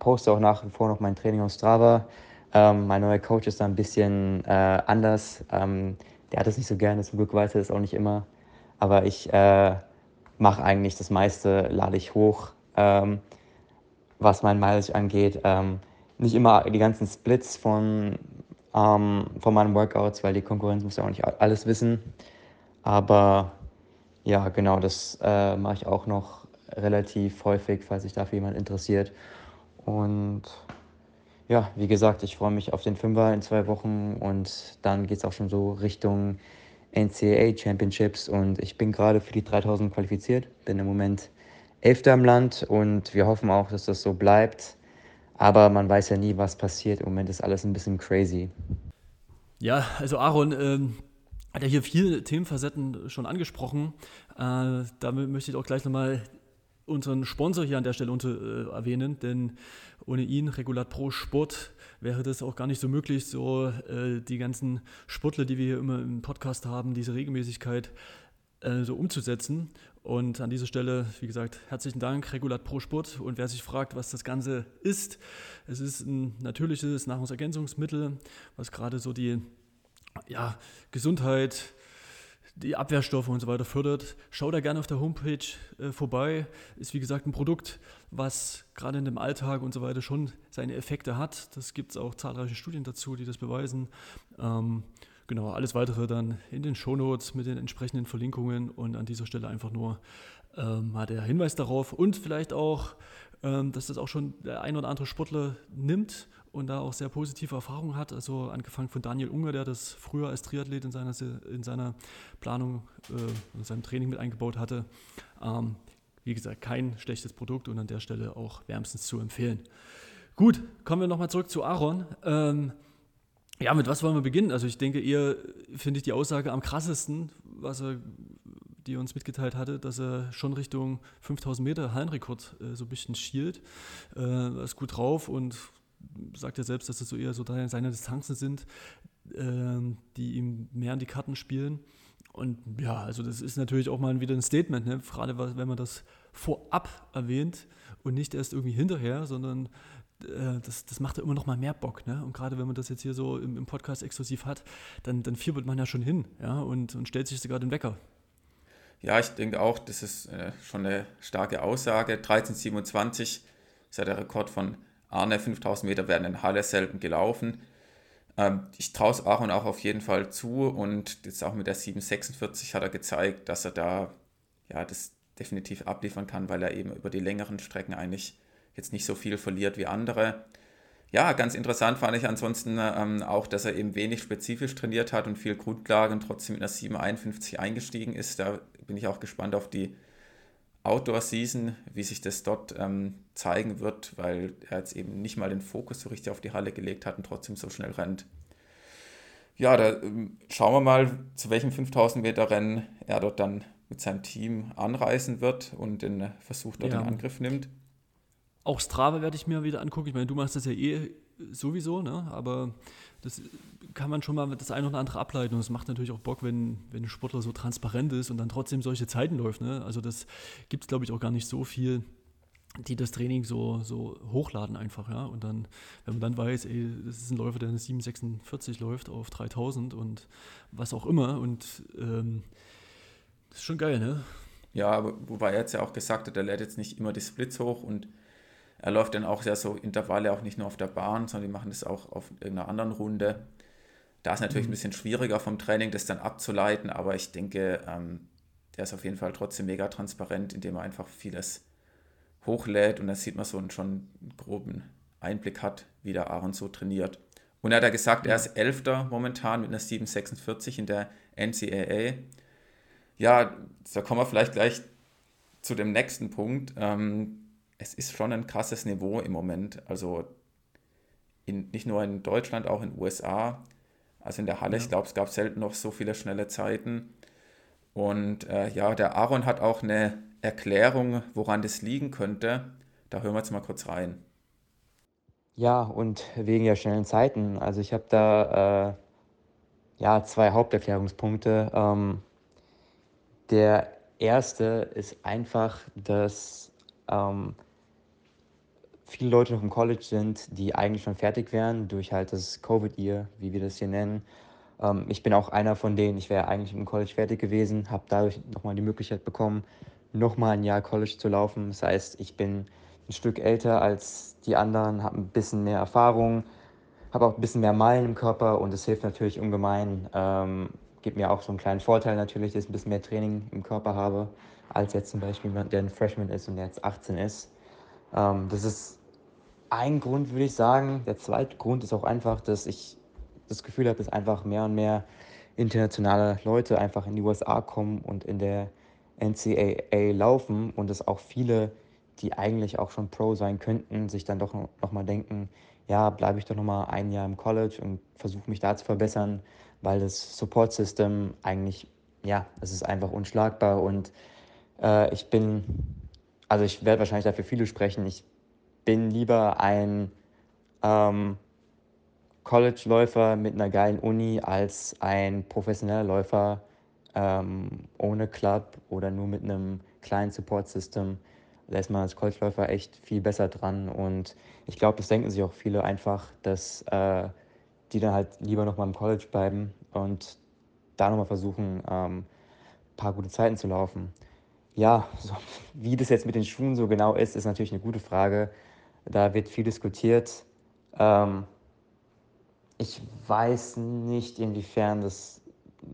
poste auch nach wie vor noch mein Training auf Strava. Ähm, mein neuer Coach ist da ein bisschen äh, anders. Ähm, der hat es nicht so gerne, zum Glück weiß er das auch nicht immer. Aber ich äh, mache eigentlich das meiste, lade ich hoch, ähm, was mein Mileage angeht. Ähm, nicht immer die ganzen Splits von, ähm, von meinen Workouts, weil die Konkurrenz muss ja auch nicht alles wissen. Aber ja, genau, das äh, mache ich auch noch relativ häufig, falls sich dafür jemand interessiert. Und ja, wie gesagt, ich freue mich auf den Fünfer in zwei Wochen und dann geht es auch schon so Richtung NCAA Championships und ich bin gerade für die 3000 qualifiziert, bin im Moment Elfter im Land und wir hoffen auch, dass das so bleibt. Aber man weiß ja nie, was passiert. Im Moment ist alles ein bisschen crazy. Ja, also Aaron ähm, hat ja hier viele Themenfacetten schon angesprochen. Äh, damit möchte ich auch gleich nochmal unseren Sponsor hier an der Stelle unter, äh, erwähnen, denn ohne ihn, Regulat Pro Sport, wäre das auch gar nicht so möglich, so äh, die ganzen Sportler, die wir hier immer im Podcast haben, diese Regelmäßigkeit äh, so umzusetzen. Und an dieser Stelle, wie gesagt, herzlichen Dank, Regulat Pro Sport. Und wer sich fragt, was das Ganze ist, es ist ein natürliches Nahrungsergänzungsmittel, was gerade so die ja, Gesundheit, die Abwehrstoffe und so weiter fördert. Schau da gerne auf der Homepage äh, vorbei. Ist wie gesagt ein Produkt, was gerade in dem Alltag und so weiter schon seine Effekte hat. Das gibt es auch zahlreiche Studien dazu, die das beweisen. Ähm, genau, alles weitere dann in den Shownotes mit den entsprechenden Verlinkungen und an dieser Stelle einfach nur ähm, mal der Hinweis darauf und vielleicht auch, ähm, dass das auch schon der ein oder andere Sportler nimmt und da auch sehr positive Erfahrungen hat. Also angefangen von Daniel Unger, der das früher als Triathlet in seiner, in seiner Planung äh, in seinem Training mit eingebaut hatte. Ähm, wie gesagt, kein schlechtes Produkt und an der Stelle auch wärmstens zu empfehlen. Gut, kommen wir nochmal zurück zu Aaron. Ähm, ja, mit was wollen wir beginnen? Also ich denke eher, finde ich die Aussage am krassesten, was er, die er uns mitgeteilt hatte, dass er schon Richtung 5000 Meter Hallenrekord äh, so ein bisschen schielt. Äh, ist gut drauf und sagt ja selbst, dass das so eher so seine Distanzen sind, ähm, die ihm mehr an die Karten spielen. Und ja, also das ist natürlich auch mal wieder ein Statement, ne? gerade wenn man das vorab erwähnt und nicht erst irgendwie hinterher, sondern äh, das, das macht ja immer noch mal mehr Bock. Ne? Und gerade wenn man das jetzt hier so im, im Podcast exklusiv hat, dann, dann fiebert man ja schon hin ja? und, und stellt sich sogar den Wecker. Ja, ich denke auch, das ist äh, schon eine starke Aussage. 1327 ist ja der Rekord von Arne, 5000 Meter werden in Halle selten gelaufen. Ähm, ich traue es Aaron auch auf jeden Fall zu und jetzt auch mit der 746 hat er gezeigt, dass er da ja das definitiv abliefern kann, weil er eben über die längeren Strecken eigentlich jetzt nicht so viel verliert wie andere. Ja, ganz interessant fand ich ansonsten ähm, auch, dass er eben wenig spezifisch trainiert hat und viel Grundlagen trotzdem mit einer 751 eingestiegen ist. Da bin ich auch gespannt auf die Outdoor-Season, wie sich das dort ähm, zeigen wird, weil er jetzt eben nicht mal den Fokus so richtig auf die Halle gelegt hat und trotzdem so schnell rennt. Ja, da ähm, schauen wir mal, zu welchem 5000 Meter Rennen er dort dann mit seinem Team anreisen wird und den Versuch dort ja. in Angriff nimmt. Auch Strava werde ich mir wieder angucken. Ich meine, du machst das ja eh sowieso, ne? aber das kann man schon mal das eine oder andere ableiten. Und es macht natürlich auch Bock, wenn, wenn ein Sportler so transparent ist und dann trotzdem solche Zeiten läuft. Ne? Also das gibt es, glaube ich, auch gar nicht so viel, die das Training so, so hochladen einfach. Ja? Und dann, wenn man dann weiß, ey, das ist ein Läufer, der eine 746 läuft auf 3000 und was auch immer. Und ähm, das ist schon geil, ne? Ja, wobei er jetzt ja auch gesagt hat, er lädt jetzt nicht immer die Splits hoch und er läuft dann auch ja so Intervalle auch nicht nur auf der Bahn, sondern die machen das auch auf irgendeiner anderen Runde. Da ist natürlich mhm. ein bisschen schwieriger vom Training, das dann abzuleiten, aber ich denke, ähm, der ist auf jeden Fall trotzdem mega transparent, indem er einfach vieles hochlädt und dann sieht man so einen schon groben Einblick hat, wie der Aaron so trainiert. Und er hat ja gesagt, er ist Elfter momentan mit einer 746 in der NCAA. Ja, da kommen wir vielleicht gleich zu dem nächsten Punkt. Ähm, es ist schon ein krasses Niveau im Moment. Also in, nicht nur in Deutschland, auch in den USA. Also in der Halle, ja. ich glaube, es gab selten noch so viele schnelle Zeiten. Und äh, ja, der Aaron hat auch eine Erklärung, woran das liegen könnte. Da hören wir jetzt mal kurz rein. Ja, und wegen der schnellen Zeiten. Also ich habe da äh, ja zwei Haupterklärungspunkte. Ähm, der erste ist einfach, dass ähm, viele Leute noch im College sind, die eigentlich schon fertig wären durch halt das Covid-Year, wie wir das hier nennen. Ähm, ich bin auch einer von denen, ich wäre eigentlich im College fertig gewesen, habe dadurch nochmal die Möglichkeit bekommen, nochmal ein Jahr College zu laufen. Das heißt, ich bin ein Stück älter als die anderen, habe ein bisschen mehr Erfahrung, habe auch ein bisschen mehr Meilen im Körper und das hilft natürlich ungemein. Ähm, gibt mir auch so einen kleinen Vorteil natürlich, dass ich ein bisschen mehr Training im Körper habe, als jetzt zum Beispiel jemand, der ein Freshman ist und der jetzt 18 ist. Ähm, das ist ein Grund, würde ich sagen. Der zweite Grund ist auch einfach, dass ich das Gefühl habe, dass einfach mehr und mehr internationale Leute einfach in die USA kommen und in der NCAA laufen und dass auch viele, die eigentlich auch schon Pro sein könnten, sich dann doch noch mal denken, ja, bleibe ich doch noch mal ein Jahr im College und versuche mich da zu verbessern, weil das Support System eigentlich, ja, es ist einfach unschlagbar und äh, ich bin, also ich werde wahrscheinlich dafür viele sprechen, ich bin lieber ein, ähm, College-Läufer mit einer geilen Uni als ein professioneller Läufer ähm, ohne Club oder nur mit einem kleinen Support-System. Da ist man als College-Läufer echt viel besser dran. Und ich glaube, das denken sich auch viele einfach, dass äh, die dann halt lieber nochmal im College bleiben und da nochmal versuchen, ähm, ein paar gute Zeiten zu laufen. Ja, so, wie das jetzt mit den Schuhen so genau ist, ist natürlich eine gute Frage. Da wird viel diskutiert. Ähm, ich weiß nicht, inwiefern das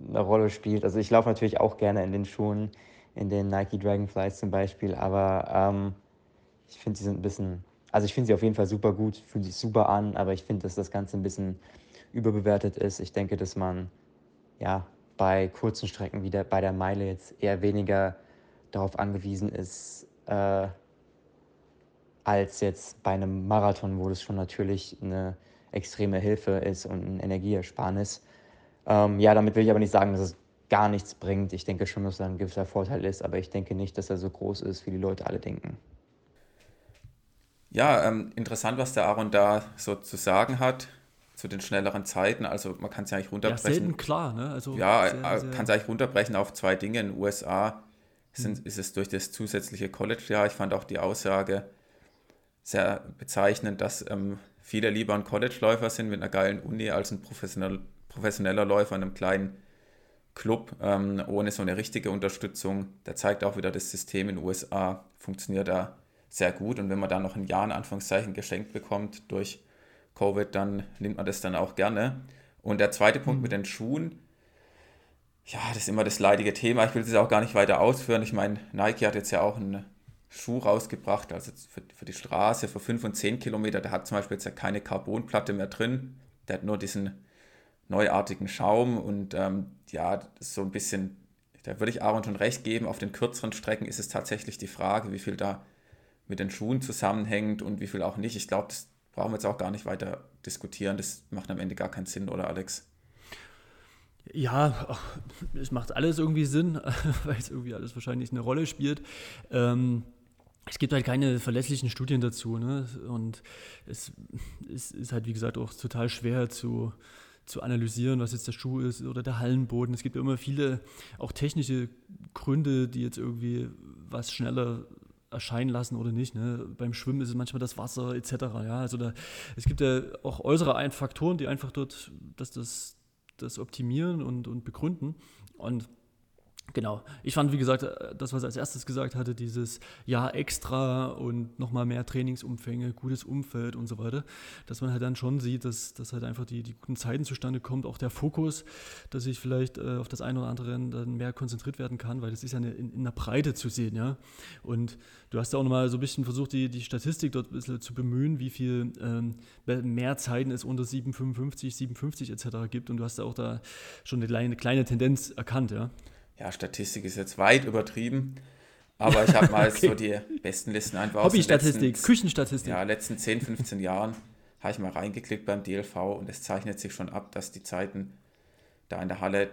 eine Rolle spielt. Also ich laufe natürlich auch gerne in den Schuhen, in den Nike Dragonflies zum Beispiel, aber ähm, ich finde, sie sind ein bisschen, also ich finde sie auf jeden Fall super gut, fühlen sich super an, aber ich finde, dass das Ganze ein bisschen überbewertet ist. Ich denke, dass man ja bei kurzen Strecken wie der, bei der Meile jetzt eher weniger darauf angewiesen ist, äh, als jetzt bei einem Marathon, wo das schon natürlich eine extreme Hilfe ist und ein Energieersparnis. Ähm, ja, damit will ich aber nicht sagen, dass es gar nichts bringt. Ich denke schon, dass da ein gewisser Vorteil ist, aber ich denke nicht, dass er so groß ist, wie die Leute alle denken. Ja, ähm, interessant, was der Aaron da so zu sagen hat zu den schnelleren Zeiten. Also man kann es ja eigentlich runterbrechen. Ja, selten klar, ne? Also ja, kann es eigentlich runterbrechen auf zwei Dinge. In den USA sind, hm. ist es durch das zusätzliche College-Jahr. Ich fand auch die Aussage, sehr bezeichnend, dass ähm, viele lieber ein College-Läufer sind mit einer geilen Uni als ein professionell, professioneller Läufer in einem kleinen Club ähm, ohne so eine richtige Unterstützung. Der zeigt auch wieder, das System in den USA funktioniert da sehr gut. Und wenn man da noch ein Jahr in Anführungszeichen geschenkt bekommt durch Covid, dann nimmt man das dann auch gerne. Und der zweite Punkt mhm. mit den Schuhen, ja, das ist immer das leidige Thema. Ich will es auch gar nicht weiter ausführen. Ich meine, Nike hat jetzt ja auch einen Schuh rausgebracht, also für, für die Straße, für 5 und 10 Kilometer, der hat zum Beispiel jetzt ja keine Carbonplatte mehr drin, der hat nur diesen neuartigen Schaum und ähm, ja, so ein bisschen, da würde ich Aaron schon recht geben, auf den kürzeren Strecken ist es tatsächlich die Frage, wie viel da mit den Schuhen zusammenhängt und wie viel auch nicht. Ich glaube, das brauchen wir jetzt auch gar nicht weiter diskutieren, das macht am Ende gar keinen Sinn, oder Alex? Ja, es macht alles irgendwie Sinn, *laughs* weil es irgendwie alles wahrscheinlich eine Rolle spielt. Ähm, es gibt halt keine verlässlichen Studien dazu. Ne? Und es, es, ist halt, wie gesagt, auch total schwer zu, zu analysieren, was jetzt der Schuh ist oder der Hallenboden. Es gibt immer viele auch technische Gründe, die jetzt irgendwie was schneller erscheinen lassen oder nicht. Ne? Beim Schwimmen ist es manchmal das Wasser etc. Ja? Also da, es gibt ja auch äußere Faktoren, die einfach dort, dass das, das optimieren und, und begründen. Und Genau. Ich fand, wie gesagt, äh, das, was er als erstes gesagt hatte, dieses Jahr extra und nochmal mehr Trainingsumfänge, gutes Umfeld und so weiter, dass man halt dann schon sieht, dass, dass halt einfach die, die guten Zeiten zustande kommt, auch der Fokus, dass ich vielleicht äh, auf das eine oder andere dann mehr konzentriert werden kann, weil das ist ja eine, in, in der Breite zu sehen, ja. Und du hast ja auch nochmal so ein bisschen versucht, die, die Statistik dort ein bisschen zu bemühen, wie viel ähm, mehr Zeiten es unter 7,55, 57 etc. gibt und du hast ja auch da schon eine kleine, kleine Tendenz erkannt, ja ja, Statistik ist jetzt weit übertrieben, aber ich habe *laughs* mal okay. so die besten Listen einfach aus Hobby-Statistik, Küchenstatistik. Ja, letzten 10, 15 Jahren habe ich mal reingeklickt beim DLV und es zeichnet sich schon ab, dass die Zeiten da in der Halle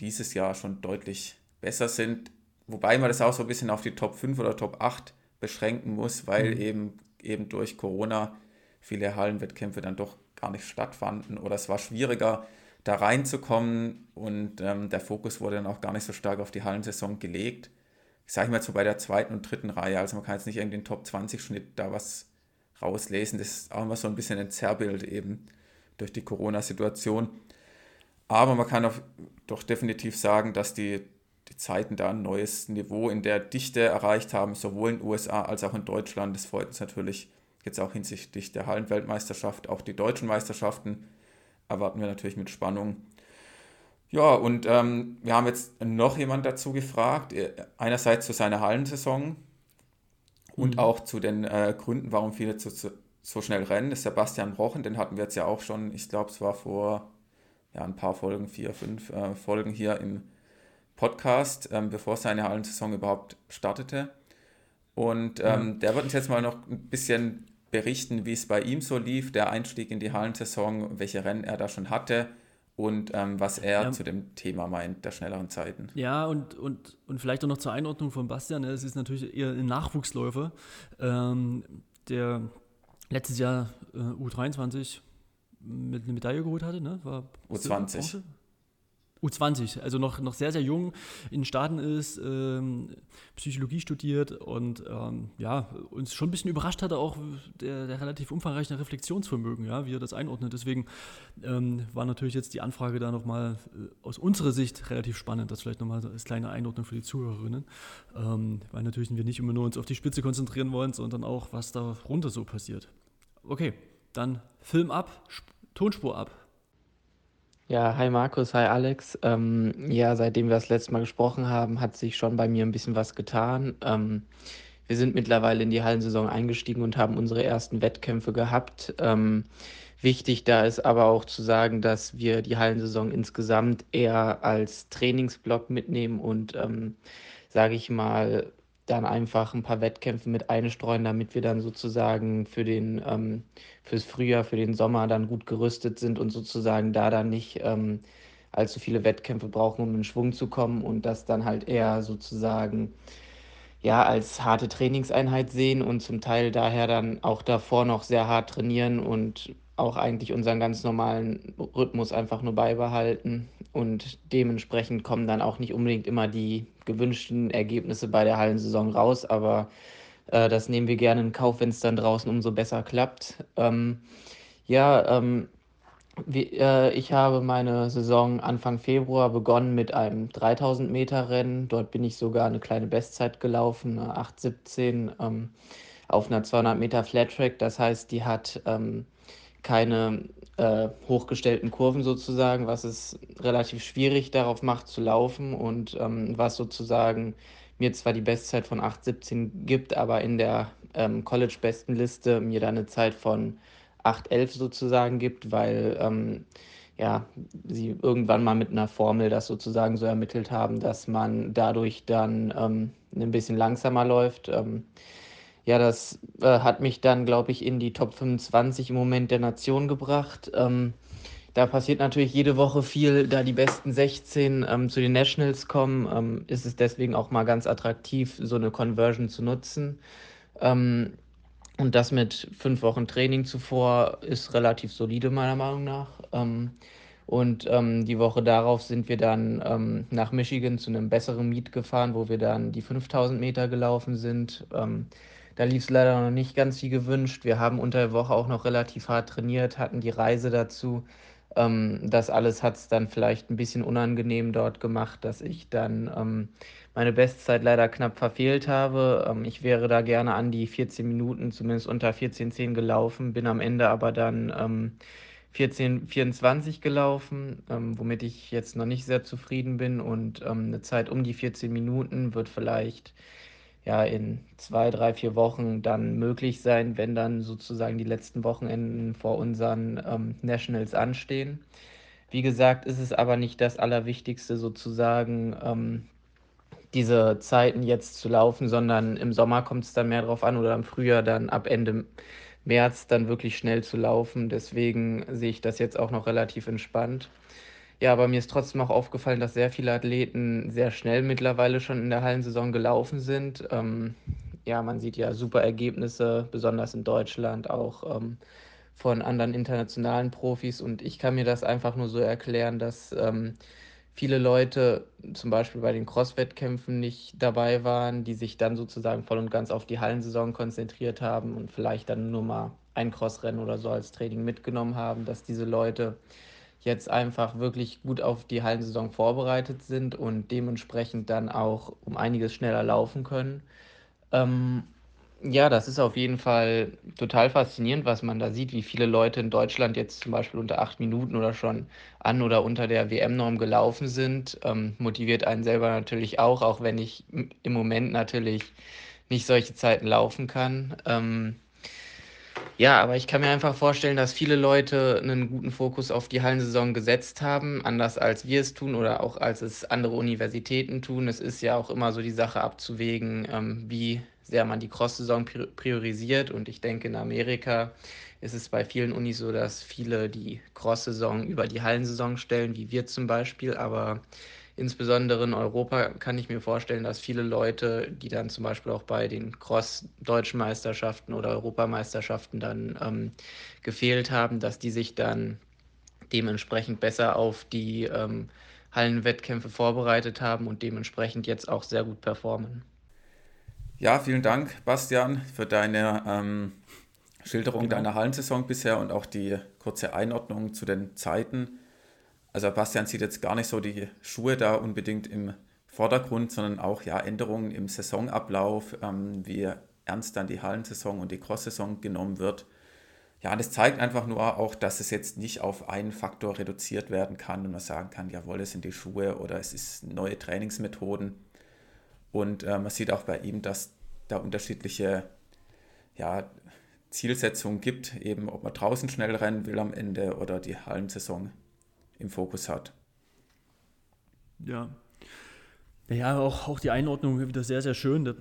dieses Jahr schon deutlich besser sind. Wobei man das auch so ein bisschen auf die Top 5 oder Top 8 beschränken muss, weil mhm. eben, eben durch Corona viele Hallenwettkämpfe dann doch gar nicht stattfanden oder es war schwieriger, da reinzukommen und ähm, der Fokus wurde dann auch gar nicht so stark auf die Hallensaison gelegt. Ich sage mal so bei der zweiten und dritten Reihe, also man kann jetzt nicht irgendwie den Top 20 Schnitt da was rauslesen, das ist auch immer so ein bisschen ein Zerrbild eben durch die Corona-Situation. Aber man kann auch doch definitiv sagen, dass die, die Zeiten da ein neues Niveau in der Dichte erreicht haben, sowohl in den USA als auch in Deutschland. Das freut uns natürlich jetzt auch hinsichtlich der Hallenweltmeisterschaft, auch die deutschen Meisterschaften erwarten wir natürlich mit Spannung. Ja, und ähm, wir haben jetzt noch jemand dazu gefragt, äh, einerseits zu seiner Hallensaison und mhm. auch zu den äh, Gründen, warum viele zu, zu, so schnell rennen. Das ist Sebastian Brochen, den hatten wir jetzt ja auch schon, ich glaube, es war vor ja, ein paar Folgen, vier, fünf äh, Folgen hier im Podcast, ähm, bevor seine Hallensaison überhaupt startete. Und ähm, mhm. der wird uns jetzt mal noch ein bisschen berichten, wie es bei ihm so lief, der Einstieg in die Hallensaison, welche Rennen er da schon hatte und ähm, was er ja. zu dem Thema meint, der schnelleren Zeiten. Ja, und, und, und vielleicht auch noch zur Einordnung von Bastian, es ist natürlich eher ein Nachwuchsläufer, ähm, der letztes Jahr äh, U23 mit einer Medaille geholt hatte, ne? War U20. U20, also noch, noch sehr, sehr jung, in den Staaten ist, ähm, Psychologie studiert und ähm, ja, uns schon ein bisschen überrascht hatte auch der, der relativ umfangreiche Reflexionsvermögen, ja, wie er das einordnet. Deswegen ähm, war natürlich jetzt die Anfrage da nochmal äh, aus unserer Sicht relativ spannend, das vielleicht nochmal als kleine Einordnung für die Zuhörerinnen, ähm, weil natürlich wir nicht immer nur uns auf die Spitze konzentrieren wollen, sondern auch, was da runter so passiert. Okay, dann Film ab, Tonspur ab. Ja, hi Markus, hi Alex. Ähm, ja, seitdem wir das letzte Mal gesprochen haben, hat sich schon bei mir ein bisschen was getan. Ähm, wir sind mittlerweile in die Hallensaison eingestiegen und haben unsere ersten Wettkämpfe gehabt. Ähm, wichtig da ist aber auch zu sagen, dass wir die Hallensaison insgesamt eher als Trainingsblock mitnehmen und, ähm, sage ich mal, dann einfach ein paar Wettkämpfe mit einstreuen, damit wir dann sozusagen für den ähm, fürs Frühjahr, für den Sommer dann gut gerüstet sind und sozusagen da dann nicht ähm, allzu viele Wettkämpfe brauchen, um in Schwung zu kommen und das dann halt eher sozusagen ja als harte Trainingseinheit sehen und zum Teil daher dann auch davor noch sehr hart trainieren und auch eigentlich unseren ganz normalen Rhythmus einfach nur beibehalten. Und dementsprechend kommen dann auch nicht unbedingt immer die gewünschten Ergebnisse bei der Hallensaison raus, aber äh, das nehmen wir gerne in Kauf, wenn es dann draußen umso besser klappt. Ähm, ja, ähm, wie, äh, ich habe meine Saison Anfang Februar begonnen mit einem 3000 Meter Rennen. Dort bin ich sogar eine kleine Bestzeit gelaufen, 8,17 ähm, auf einer 200 Meter Flat Track. Das heißt, die hat ähm, keine äh, hochgestellten Kurven sozusagen, was es relativ schwierig darauf macht zu laufen und ähm, was sozusagen mir zwar die Bestzeit von 8,17 gibt, aber in der ähm, College-Bestenliste mir dann eine Zeit von 8,11 sozusagen gibt, weil ähm, ja, sie irgendwann mal mit einer Formel das sozusagen so ermittelt haben, dass man dadurch dann ähm, ein bisschen langsamer läuft. Ähm, ja, das äh, hat mich dann, glaube ich, in die Top 25 im Moment der Nation gebracht. Ähm, da passiert natürlich jede Woche viel, da die besten 16 ähm, zu den Nationals kommen, ähm, ist es deswegen auch mal ganz attraktiv, so eine Conversion zu nutzen. Ähm, und das mit fünf Wochen Training zuvor ist relativ solide, meiner Meinung nach. Ähm, und ähm, die Woche darauf sind wir dann ähm, nach Michigan zu einem besseren Meet gefahren, wo wir dann die 5000 Meter gelaufen sind. Ähm, da lief es leider noch nicht ganz wie gewünscht. Wir haben unter der Woche auch noch relativ hart trainiert, hatten die Reise dazu. Ähm, das alles hat es dann vielleicht ein bisschen unangenehm dort gemacht, dass ich dann ähm, meine Bestzeit leider knapp verfehlt habe. Ähm, ich wäre da gerne an die 14 Minuten, zumindest unter 14,10 gelaufen, bin am Ende aber dann ähm, 14,24 gelaufen, ähm, womit ich jetzt noch nicht sehr zufrieden bin und ähm, eine Zeit um die 14 Minuten wird vielleicht ja in zwei, drei, vier Wochen dann möglich sein, wenn dann sozusagen die letzten Wochenenden vor unseren ähm, Nationals anstehen. Wie gesagt, ist es aber nicht das Allerwichtigste sozusagen, ähm, diese Zeiten jetzt zu laufen, sondern im Sommer kommt es dann mehr darauf an oder im Frühjahr dann ab Ende März dann wirklich schnell zu laufen. Deswegen sehe ich das jetzt auch noch relativ entspannt. Ja, aber mir ist trotzdem auch aufgefallen, dass sehr viele Athleten sehr schnell mittlerweile schon in der Hallensaison gelaufen sind. Ähm, ja, man sieht ja super Ergebnisse, besonders in Deutschland, auch ähm, von anderen internationalen Profis. Und ich kann mir das einfach nur so erklären, dass ähm, viele Leute zum Beispiel bei den Cross-Wettkämpfen nicht dabei waren, die sich dann sozusagen voll und ganz auf die Hallensaison konzentriert haben und vielleicht dann nur mal ein Crossrennen oder so als Training mitgenommen haben, dass diese Leute jetzt einfach wirklich gut auf die Hallensaison vorbereitet sind und dementsprechend dann auch um einiges schneller laufen können. Ähm, ja, das ist auf jeden Fall total faszinierend, was man da sieht, wie viele Leute in Deutschland jetzt zum Beispiel unter acht Minuten oder schon an oder unter der WM-Norm gelaufen sind. Ähm, motiviert einen selber natürlich auch, auch wenn ich im Moment natürlich nicht solche Zeiten laufen kann. Ähm, ja, aber ich kann mir einfach vorstellen, dass viele Leute einen guten Fokus auf die Hallensaison gesetzt haben, anders als wir es tun oder auch als es andere Universitäten tun. Es ist ja auch immer so die Sache abzuwägen, ähm, wie sehr man die Cross-Saison priorisiert. Und ich denke, in Amerika ist es bei vielen Unis so, dass viele die Cross-Saison über die Hallensaison stellen, wie wir zum Beispiel. Aber insbesondere in Europa kann ich mir vorstellen, dass viele Leute, die dann zum Beispiel auch bei den Cross-Deutschen Meisterschaften oder Europameisterschaften dann ähm, gefehlt haben, dass die sich dann dementsprechend besser auf die ähm, Hallenwettkämpfe vorbereitet haben und dementsprechend jetzt auch sehr gut performen. Ja, vielen Dank, Bastian, für deine ähm, Schilderung genau. deiner Hallensaison bisher und auch die kurze Einordnung zu den Zeiten. Also Bastian sieht jetzt gar nicht so die Schuhe da unbedingt im Vordergrund, sondern auch ja, Änderungen im Saisonablauf, ähm, wie ernst dann die Hallensaison und die Cross-Saison genommen wird. Ja, das zeigt einfach nur auch, dass es jetzt nicht auf einen Faktor reduziert werden kann und man sagen kann, jawohl, es sind die Schuhe oder es ist neue Trainingsmethoden. Und äh, man sieht auch bei ihm, dass da unterschiedliche ja, Zielsetzungen gibt, eben ob man draußen schnell rennen will am Ende oder die Hallensaison im Fokus hat. Ja. Naja, auch, auch die Einordnung wieder sehr, sehr schön. Da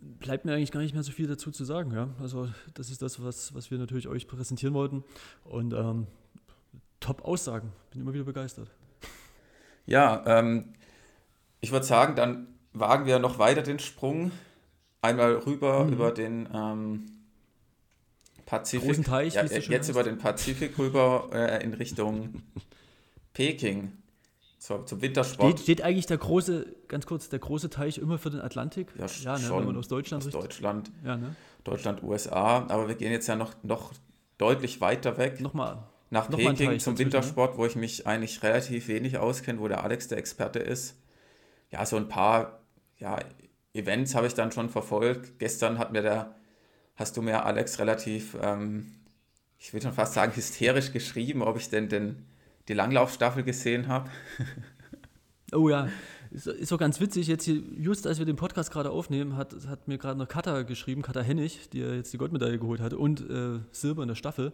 bleibt mir eigentlich gar nicht mehr so viel dazu zu sagen. Ja? Also das ist das, was, was wir natürlich euch präsentieren wollten. Und ähm, top Aussagen. Bin immer wieder begeistert. Ja, ähm, ich würde sagen, dann wagen wir noch weiter den Sprung. Einmal rüber mhm. über den ähm, Pazifik. Großen Teich, ja, jetzt heißt. über den Pazifik rüber äh, in Richtung *laughs* Peking zur, zum Wintersport. Steht, steht, eigentlich der große, ganz kurz, der große Teich immer für den Atlantik? Ja, ja ne, schon. Wenn man aus Deutschland aus Deutschland, ja, ne? Deutschland, USA. Aber wir gehen jetzt ja noch, noch deutlich weiter weg. Nochmal. Nach noch Peking zum ne? Wintersport, ne? wo ich mich eigentlich relativ wenig auskenne, wo der Alex der Experte ist. Ja, so ein paar ja, Events habe ich dann schon verfolgt. Gestern hat mir der, hast du mir Alex relativ, ähm, ich würde schon fast sagen, hysterisch geschrieben, ob ich denn den die Langlaufstaffel gesehen habe. *laughs* oh ja, ist, auch ganz witzig. Jetzt hier, just als wir den Podcast gerade aufnehmen, hat, hat mir gerade noch Katha geschrieben, Katha Hennig, die jetzt die Goldmedaille geholt hat und äh, Silber in der Staffel.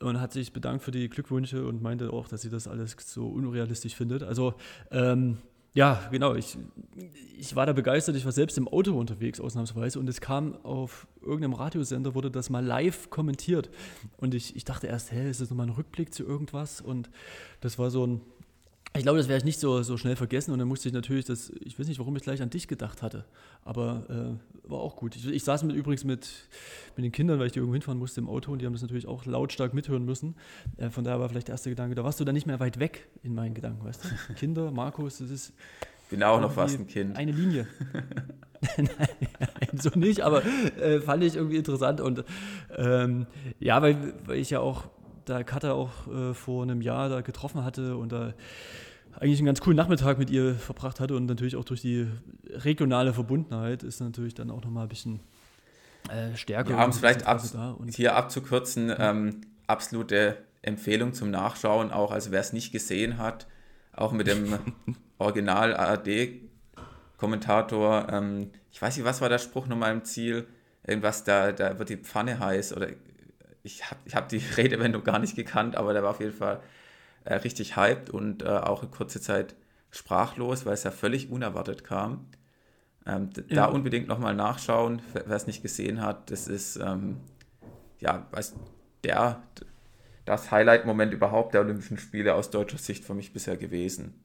Und hat sich bedankt für die Glückwünsche und meinte auch, dass sie das alles so unrealistisch findet. Also, ähm, ja, genau. Ich, ich war da begeistert. Ich war selbst im Auto unterwegs, ausnahmsweise. Und es kam auf irgendeinem Radiosender, wurde das mal live kommentiert. Und ich, ich dachte erst, hä, ist das nochmal ein Rückblick zu irgendwas? Und das war so ein, ich glaube, das werde ich nicht so, so schnell vergessen. Und dann musste ich natürlich das, ich weiß nicht, warum ich gleich an dich gedacht hatte. Aber äh, war auch gut. Ich, ich saß mit, übrigens mit, mit den Kindern, weil ich die irgendwo hinfahren musste im Auto und die haben das natürlich auch lautstark mithören müssen. Äh, von daher war vielleicht der erste Gedanke, da warst du dann nicht mehr weit weg in meinen Gedanken, weißt du? *laughs* Kinder, Markus, das ist. Bin auch noch fast ein Kind. Eine Linie. *laughs* *laughs* Nein, so nicht, aber äh, fand ich irgendwie interessant. Und ähm, ja, weil, weil ich ja auch da Katha auch äh, vor einem Jahr da getroffen hatte und da eigentlich einen ganz coolen Nachmittag mit ihr verbracht hatte und natürlich auch durch die regionale Verbundenheit ist natürlich dann auch nochmal ein bisschen äh, stärker. Ja, um es vielleicht ab, hier abzukürzen, ähm, absolute Empfehlung zum Nachschauen, auch also wer es nicht gesehen hat, auch mit dem *laughs* Original ARD-Kommentator, ähm, ich weiß nicht, was war der Spruch nochmal im Ziel? Irgendwas, da, da wird die Pfanne heiß oder ich habe ich hab die *laughs* Redewendung gar nicht gekannt, aber der war auf jeden Fall äh, richtig hyped und äh, auch in kurzer Zeit sprachlos, weil es ja völlig unerwartet kam. Ähm, ja. Da unbedingt nochmal nachschauen, wer es nicht gesehen hat. Das ist ähm, ja weiß, der, das Highlight-Moment überhaupt der Olympischen Spiele aus deutscher Sicht für mich bisher gewesen.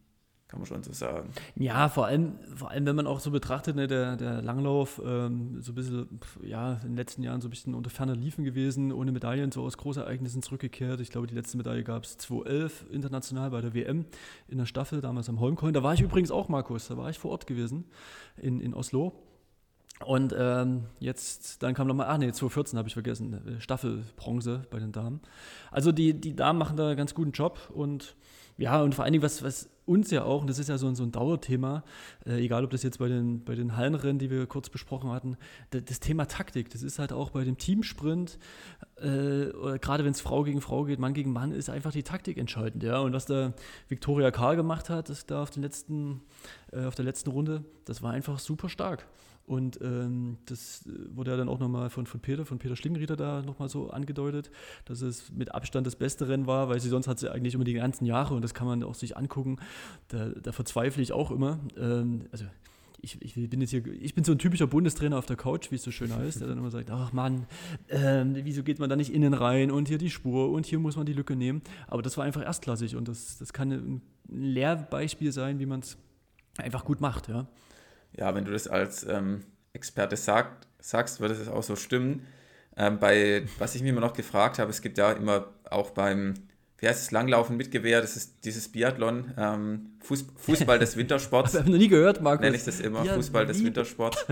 Kann man schon so sagen. Ja, vor allem, vor allem wenn man auch so betrachtet, ne, der, der Langlauf ähm, so ein bisschen, ja, in den letzten Jahren so ein bisschen unter ferner Liefen gewesen, ohne Medaillen, so aus Großereignissen zurückgekehrt. Ich glaube, die letzte Medaille gab es 2011 international bei der WM in der Staffel, damals am Holmcoin. Da war ich übrigens auch, Markus, da war ich vor Ort gewesen in, in Oslo. Und ähm, jetzt, dann kam nochmal, ach nee, 2014 habe ich vergessen, äh, Staffelbronze bei den Damen. Also die, die Damen machen da einen ganz guten Job und ja, und vor allen Dingen, was, was uns ja auch, und das ist ja so ein, so ein Dauerthema, äh, egal ob das jetzt bei den, bei den Hallenrennen, die wir kurz besprochen hatten, das, Thema Taktik, das ist halt auch bei dem Teamsprint, äh, gerade wenn es Frau gegen Frau geht, Mann gegen Mann, ist einfach die Taktik entscheidend. Ja? Und was da Viktoria Karl gemacht hat, das da auf, den letzten, äh, auf der letzten Runde, das war einfach super stark. Und ähm, das wurde ja dann auch nochmal von, von Peter, von Peter Schlingenrieder da nochmal so angedeutet, dass es mit Abstand das beste Rennen war, weil sie sonst hat sie eigentlich immer die ganzen Jahre und das kann man auch sich angucken. Da, da verzweifle ich auch immer. Ähm, also ich, ich, bin jetzt hier, ich bin so ein typischer Bundestrainer auf der Couch, wie es so schön heißt, der dann immer sagt, ach Mann, ähm, wieso geht man da nicht innen rein und hier die Spur und hier muss man die Lücke nehmen. Aber das war einfach erstklassig und das, das kann ein Lehrbeispiel sein, wie man es einfach gut macht, ja. Ja, wenn du das als ähm, Experte sagt, sagst, wird es auch so stimmen. Ähm, bei, was ich mir immer noch gefragt habe, es gibt ja immer auch beim, wie heißt es, Langlaufen mit Gewehr, das ist dieses Biathlon, ähm, Fuß, Fußball des Wintersports. *laughs* Habe ich noch nie gehört, Markus. Nenne ich das immer, ja, Fußball des Wintersports.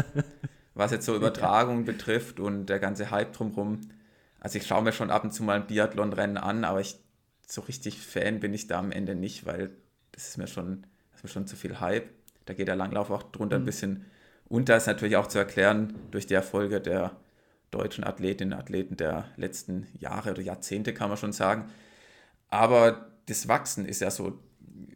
Was jetzt so *laughs* Übertragungen betrifft und der ganze Hype drumherum. Also ich schaue mir schon ab und zu mal ein Biathlon-Rennen an, aber ich so richtig Fan bin ich da am Ende nicht, weil das ist mir schon, das ist mir schon zu viel Hype. Da geht der Langlauf auch drunter mhm. ein bisschen unter. Ist natürlich auch zu erklären durch die Erfolge der deutschen Athletinnen und Athleten der letzten Jahre oder Jahrzehnte, kann man schon sagen. Aber das Wachsen ist ja so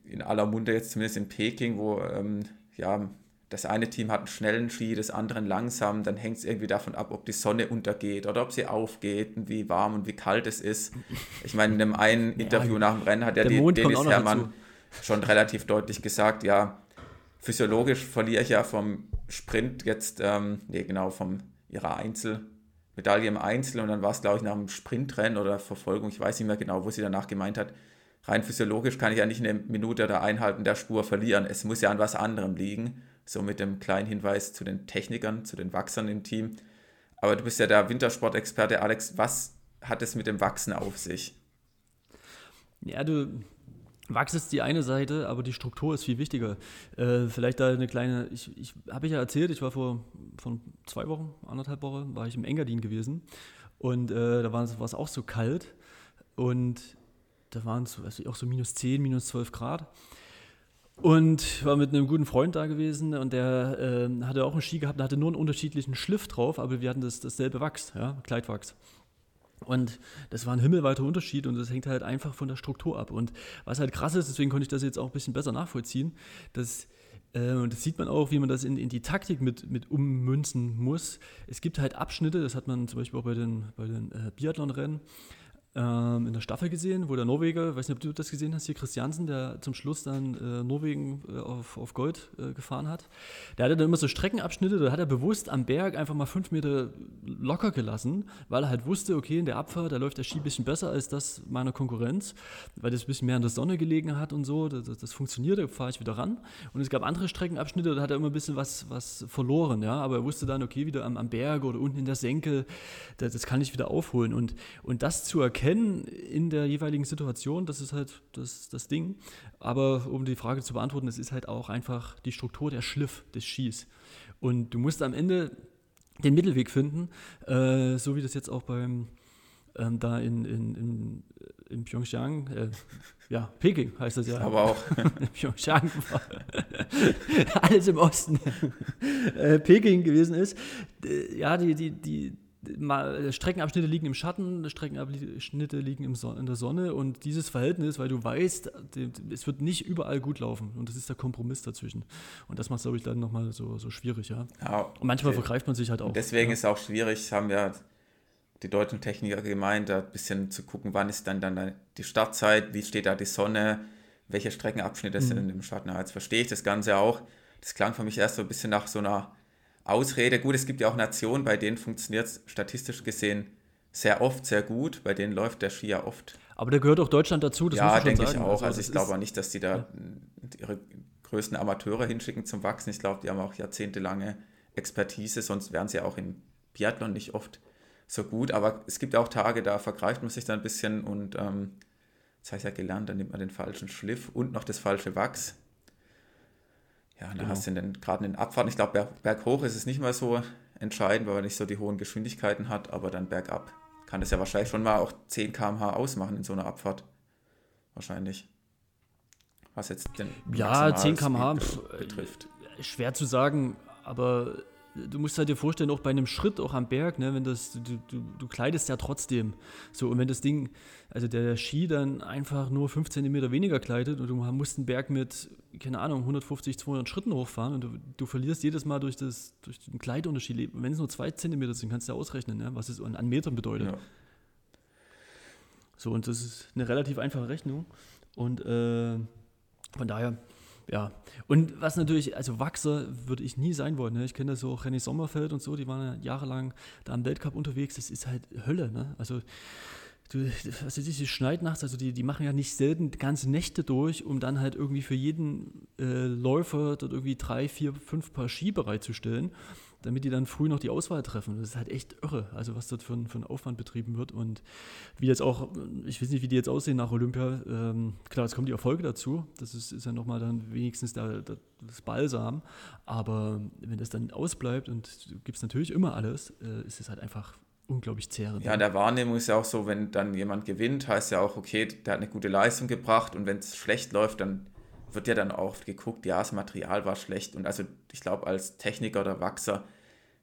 in aller Munde jetzt zumindest in Peking, wo ähm, ja, das eine Team hat einen schnellen Ski, das andere einen langsam, dann hängt es irgendwie davon ab, ob die Sonne untergeht oder ob sie aufgeht und wie warm und wie kalt es ist. Ich meine, in einem einen *laughs* Interview ja, nach dem Rennen hat ja die, Dennis Hermann schon relativ deutlich gesagt, ja, physiologisch verliere ich ja vom Sprint jetzt, ähm, nee, genau, vom ihrer Einzel, Medaille im Einzel und dann war es, glaube ich, nach dem Sprintrennen oder Verfolgung, ich weiß nicht mehr genau, wo sie danach gemeint hat, rein physiologisch kann ich ja nicht eine Minute oder Einhalten der Spur verlieren. Es muss ja an was anderem liegen. So mit dem kleinen Hinweis zu den Technikern, zu den Wachsern im Team. Aber du bist ja der Wintersportexperte, Alex. Was hat es mit dem Wachsen auf sich? Ja, du, Wachs ist die eine Seite, aber die Struktur ist viel wichtiger. Äh, vielleicht da eine kleine, ich, ich habe ich ja erzählt, ich war vor, vor zwei Wochen, anderthalb Wochen, war ich im Engadin gewesen und äh, da war es auch so kalt und da waren es also auch so minus 10, minus 12 Grad. Und war mit einem guten Freund da gewesen und der äh, hatte auch einen Ski gehabt, der hatte nur einen unterschiedlichen Schliff drauf, aber wir hatten das, dasselbe Wachs, ja, Kleidwachs. Und das war ein himmelweiter Unterschied und das hängt halt einfach von der Struktur ab. Und was halt krass ist, deswegen konnte ich das jetzt auch ein bisschen besser nachvollziehen, dass, äh, und das sieht man auch, wie man das in, in die Taktik mit, mit ummünzen muss. Es gibt halt Abschnitte, das hat man zum Beispiel auch bei den, bei den äh, Biathlon-Rennen, ähm, in der Staffel gesehen, wo der Norweger, weiß nicht, ob du das gesehen hast, hier Christiansen, der zum Schluss dann äh, Norwegen äh, auf, auf Gold äh, gefahren hat. Der hatte dann immer so Streckenabschnitte, da hat er bewusst am Berg einfach mal fünf Meter locker gelassen, weil er halt wusste, okay, in der Abfahrt, da läuft der Ski ein bisschen besser als das meiner Konkurrenz, weil das ein bisschen mehr in der Sonne gelegen hat und so. Das, das funktioniert, da fahre ich wieder ran. Und es gab andere Streckenabschnitte, da hat er immer ein bisschen was, was verloren, ja, aber er wusste dann, okay, wieder am, am Berg oder unten in der Senke, das, das kann ich wieder aufholen. Und, und das zu erkennen, erkennen in der jeweiligen Situation, das ist halt das, das Ding. Aber um die Frage zu beantworten, es ist halt auch einfach die Struktur der Schliff des Skis. Und du musst am Ende den Mittelweg finden, äh, so wie das jetzt auch beim ähm, da in, in, in, in Pyeongchang, äh, ja, Peking heißt das ja. Aber auch. *laughs* Pyeongchang war *laughs* alles im Osten. äh, Peking gewesen ist. ja, die, die, die, Streckenabschnitte liegen im Schatten, Streckenabschnitte liegen im Son in der Sonne und dieses Verhältnis, weil du weißt, es wird nicht überall gut laufen und das ist der Kompromiss dazwischen. Und das macht es, glaube ich, dann nochmal so, so schwierig, ja. ja und manchmal vergreift man sich halt auch. Deswegen ja. ist es auch schwierig, haben ja die deutschen Techniker gemeint, da ein bisschen zu gucken, wann ist dann, dann die Startzeit, wie steht da die Sonne, welche Streckenabschnitte mhm. sind im Schatten. Jetzt verstehe ich das Ganze auch. Das klang für mich erst so ein bisschen nach so einer Ausrede. Gut, es gibt ja auch Nationen, bei denen funktioniert es statistisch gesehen sehr oft, sehr gut. Bei denen läuft der Ski ja oft. Aber da gehört auch Deutschland dazu. Das ja, denke ich auch. Also, also ich glaube auch nicht, dass die da ja. ihre größten Amateure hinschicken zum Wachsen. Ich glaube, die haben auch jahrzehntelange Expertise, sonst wären sie auch im Biathlon nicht oft so gut. Aber es gibt auch Tage, da vergreift man sich da ein bisschen und ähm, das heißt ja gelernt, dann nimmt man den falschen Schliff und noch das falsche Wachs. Ja, dann genau. hast du den, gerade in den Abfahrten, ich glaube, berg, berghoch ist es nicht mal so entscheidend, weil er nicht so die hohen Geschwindigkeiten hat, aber dann bergab kann das ja wahrscheinlich schon mal auch 10 km/h ausmachen in so einer Abfahrt. Wahrscheinlich. Was jetzt den Ja, 10 km/h betrifft. Schwer zu sagen, aber du musst halt dir vorstellen, auch bei einem Schritt, auch am Berg, ne, wenn das, du, du, du kleidest ja trotzdem. So, und wenn das Ding, also der Ski dann einfach nur 5 cm weniger kleidet und du musst einen Berg mit, keine Ahnung, 150, 200 Schritten hochfahren und du, du verlierst jedes Mal durch, das, durch den Kleidunterschied. Wenn es nur 2 cm sind, kannst du ja ausrechnen, ne, was es an Metern bedeutet. Ja. So, und das ist eine relativ einfache Rechnung. Und äh, von daher, ja, und was natürlich, also Wachser würde ich nie sein wollen. Ne? Ich kenne das so René Sommerfeld und so, die waren ja jahrelang da am Weltcup unterwegs. Das ist halt Hölle. Ne? Also du, was ist die schneit nachts, also die, die machen ja nicht selten ganze Nächte durch, um dann halt irgendwie für jeden äh, Läufer dort irgendwie drei, vier, fünf Paar Ski bereitzustellen, damit die dann früh noch die Auswahl treffen. Das ist halt echt irre, also was dort für, ein, für ein Aufwand betrieben wird und wie jetzt auch, ich weiß nicht, wie die jetzt aussehen nach Olympia. Ähm, klar, es kommen die Erfolge dazu, das ist, ist ja nochmal dann wenigstens der, der, das Balsam, aber wenn das dann ausbleibt und du gibst natürlich immer alles, äh, ist es halt einfach unglaublich zehrend. Ja, der Wahrnehmung ist ja auch so, wenn dann jemand gewinnt, heißt ja auch, okay, der hat eine gute Leistung gebracht und wenn es schlecht läuft, dann wird ja dann auch geguckt, ja, das Material war schlecht und also ich glaube, als Techniker oder Wachser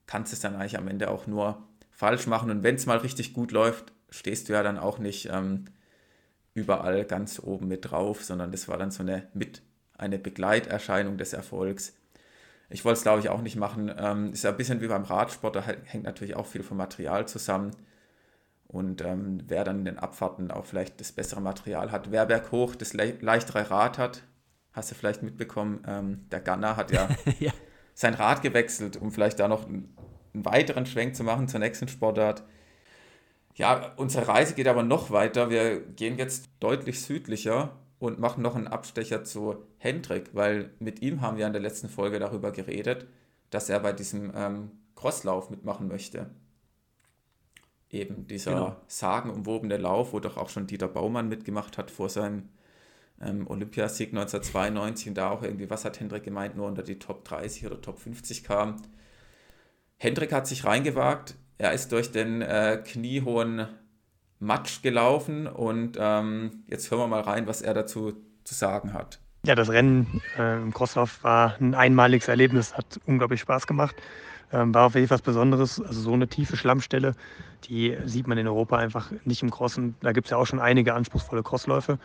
kannst du es dann eigentlich am Ende auch nur falsch machen und wenn es mal richtig gut läuft, stehst du ja dann auch nicht ähm, überall ganz oben mit drauf, sondern das war dann so eine mit eine Begleiterscheinung des Erfolgs. Ich wollte es, glaube ich, auch nicht machen. Ähm, ist ja ein bisschen wie beim Radsport, da hängt natürlich auch viel vom Material zusammen. Und ähm, wer dann in den Abfahrten auch vielleicht das bessere Material hat, wer berghoch das le leichtere Rad hat, hast du vielleicht mitbekommen, ähm, der Gunner hat ja, *laughs* ja, sein Rad gewechselt, um vielleicht da noch einen, einen weiteren Schwenk zu machen zur nächsten Sportart. Ja, unsere Reise geht aber noch weiter. Wir gehen jetzt deutlich südlicher und machen noch einen Abstecher zu Hendrik, weil mit ihm haben wir in der letzten Folge darüber geredet, dass er bei diesem ähm, Crosslauf mitmachen möchte. Eben dieser genau. sagenumwobene Lauf, wo doch auch schon Dieter Baumann mitgemacht hat vor seinem ähm, Olympiasieg 1992 und da auch irgendwie, was hat Hendrik gemeint, nur unter die Top 30 oder Top 50 kam. Hendrik hat sich reingewagt, er ist durch den äh, kniehohen Matsch gelaufen und ähm, jetzt hören wir mal rein, was er dazu zu sagen hat. Ja, das Rennen äh, im Crosslauf war ein einmaliges Erlebnis, hat unglaublich Spaß gemacht. Ähm, war auf jeden Fall was Besonderes. Also so eine tiefe Schlammstelle, die sieht man in Europa einfach nicht im Crossen. Da gibt es ja auch schon einige anspruchsvolle Crossläufe.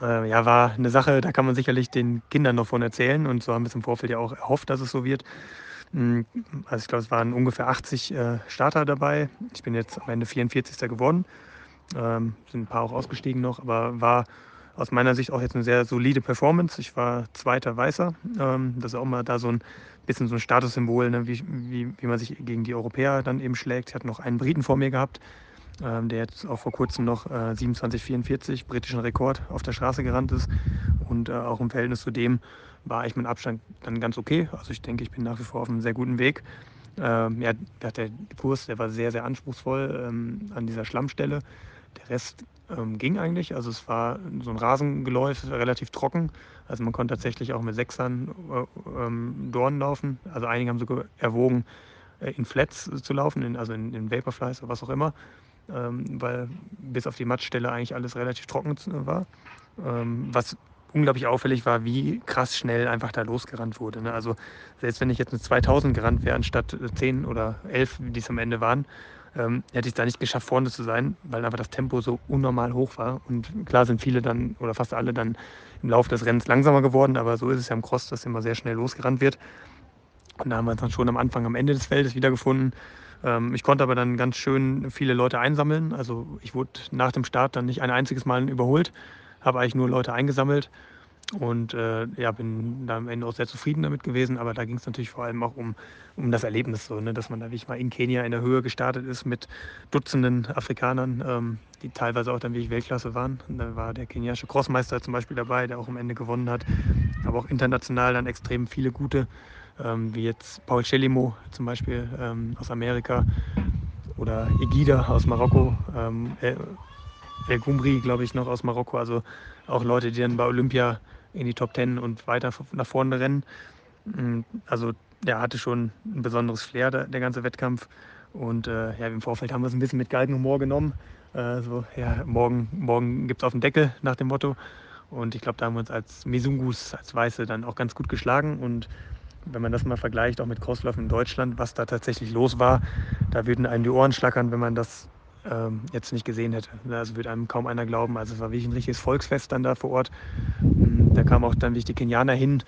Äh, ja, war eine Sache, da kann man sicherlich den Kindern noch von erzählen und so haben wir es im Vorfeld ja auch erhofft, dass es so wird. Hm, also ich glaube, es waren ungefähr 80 äh, Starter dabei. Ich bin jetzt am Ende 44. geworden. Ähm, sind ein paar auch ausgestiegen noch, aber war aus meiner Sicht auch jetzt eine sehr solide Performance. Ich war zweiter Weißer. Ähm, das ist auch mal da so ein bisschen so ein Statussymbol, ne? wie, wie, wie man sich gegen die Europäer dann eben schlägt. Ich hatte noch einen Briten vor mir gehabt, ähm, der jetzt auch vor kurzem noch äh, 27,44 britischen Rekord auf der Straße gerannt ist. Und äh, auch im Verhältnis zu dem war ich mit Abstand dann ganz okay. Also ich denke, ich bin nach wie vor auf einem sehr guten Weg. Ähm, ja, der Kurs, der war sehr, sehr anspruchsvoll ähm, an dieser Schlammstelle. Der Rest ähm, ging eigentlich. Also es war so ein Rasengeläuf, relativ trocken. Also man konnte tatsächlich auch mit Sechsern äh, ähm, Dornen laufen. Also einige haben sogar erwogen, äh, in Flats zu laufen, in, also in, in Vaporflies oder was auch immer. Ähm, weil bis auf die Mattstelle eigentlich alles relativ trocken war. Ähm, was unglaublich auffällig war, wie krass schnell einfach da losgerannt wurde. Ne? Also selbst wenn ich jetzt mit 2000 gerannt wäre, anstatt 10 oder 11, wie es am Ende waren, ähm, hätte ich es da nicht geschafft, vorne zu sein, weil einfach das Tempo so unnormal hoch war. Und klar sind viele dann oder fast alle dann im Laufe des Rennens langsamer geworden, aber so ist es ja im Cross, dass immer sehr schnell losgerannt wird. Und da haben wir uns dann schon am Anfang, am Ende des Feldes wiedergefunden. Ähm, ich konnte aber dann ganz schön viele Leute einsammeln. Also ich wurde nach dem Start dann nicht ein einziges Mal überholt, habe eigentlich nur Leute eingesammelt und äh, ja, bin da am Ende auch sehr zufrieden damit gewesen. Aber da ging es natürlich vor allem auch um, um das Erlebnis, so, ne? dass man da wirklich mal in Kenia in der Höhe gestartet ist mit Dutzenden Afrikanern, ähm, die teilweise auch dann wirklich Weltklasse waren. Und da war der kenianische Crossmeister zum Beispiel dabei, der auch am Ende gewonnen hat. Aber auch international dann extrem viele gute, ähm, wie jetzt Paul Chelimo zum Beispiel ähm, aus Amerika oder Egida aus Marokko. Ähm, El Gumri, glaube ich, noch aus Marokko. Also auch Leute, die dann bei Olympia in die Top Ten und weiter nach vorne rennen. Mm, also der hatte schon ein besonderes Flair, der, der ganze Wettkampf. Und äh, ja, im Vorfeld haben wir es ein bisschen mit Galgenhumor genommen. Äh, so, ja, morgen, morgen gibt es auf den Deckel nach dem Motto. Und ich glaube, da haben wir uns als Mesungus, als Weiße, dann auch ganz gut geschlagen. Und wenn man das mal vergleicht, auch mit Crossläufen in Deutschland, was da tatsächlich los war, da würden einem die Ohren schlackern, wenn man das ähm, jetzt nicht gesehen hätte. Also würde einem kaum einer glauben. Also es war wirklich ein richtiges Volksfest dann da vor Ort. Mm, da kamen auch dann wirklich die Kenianer hin,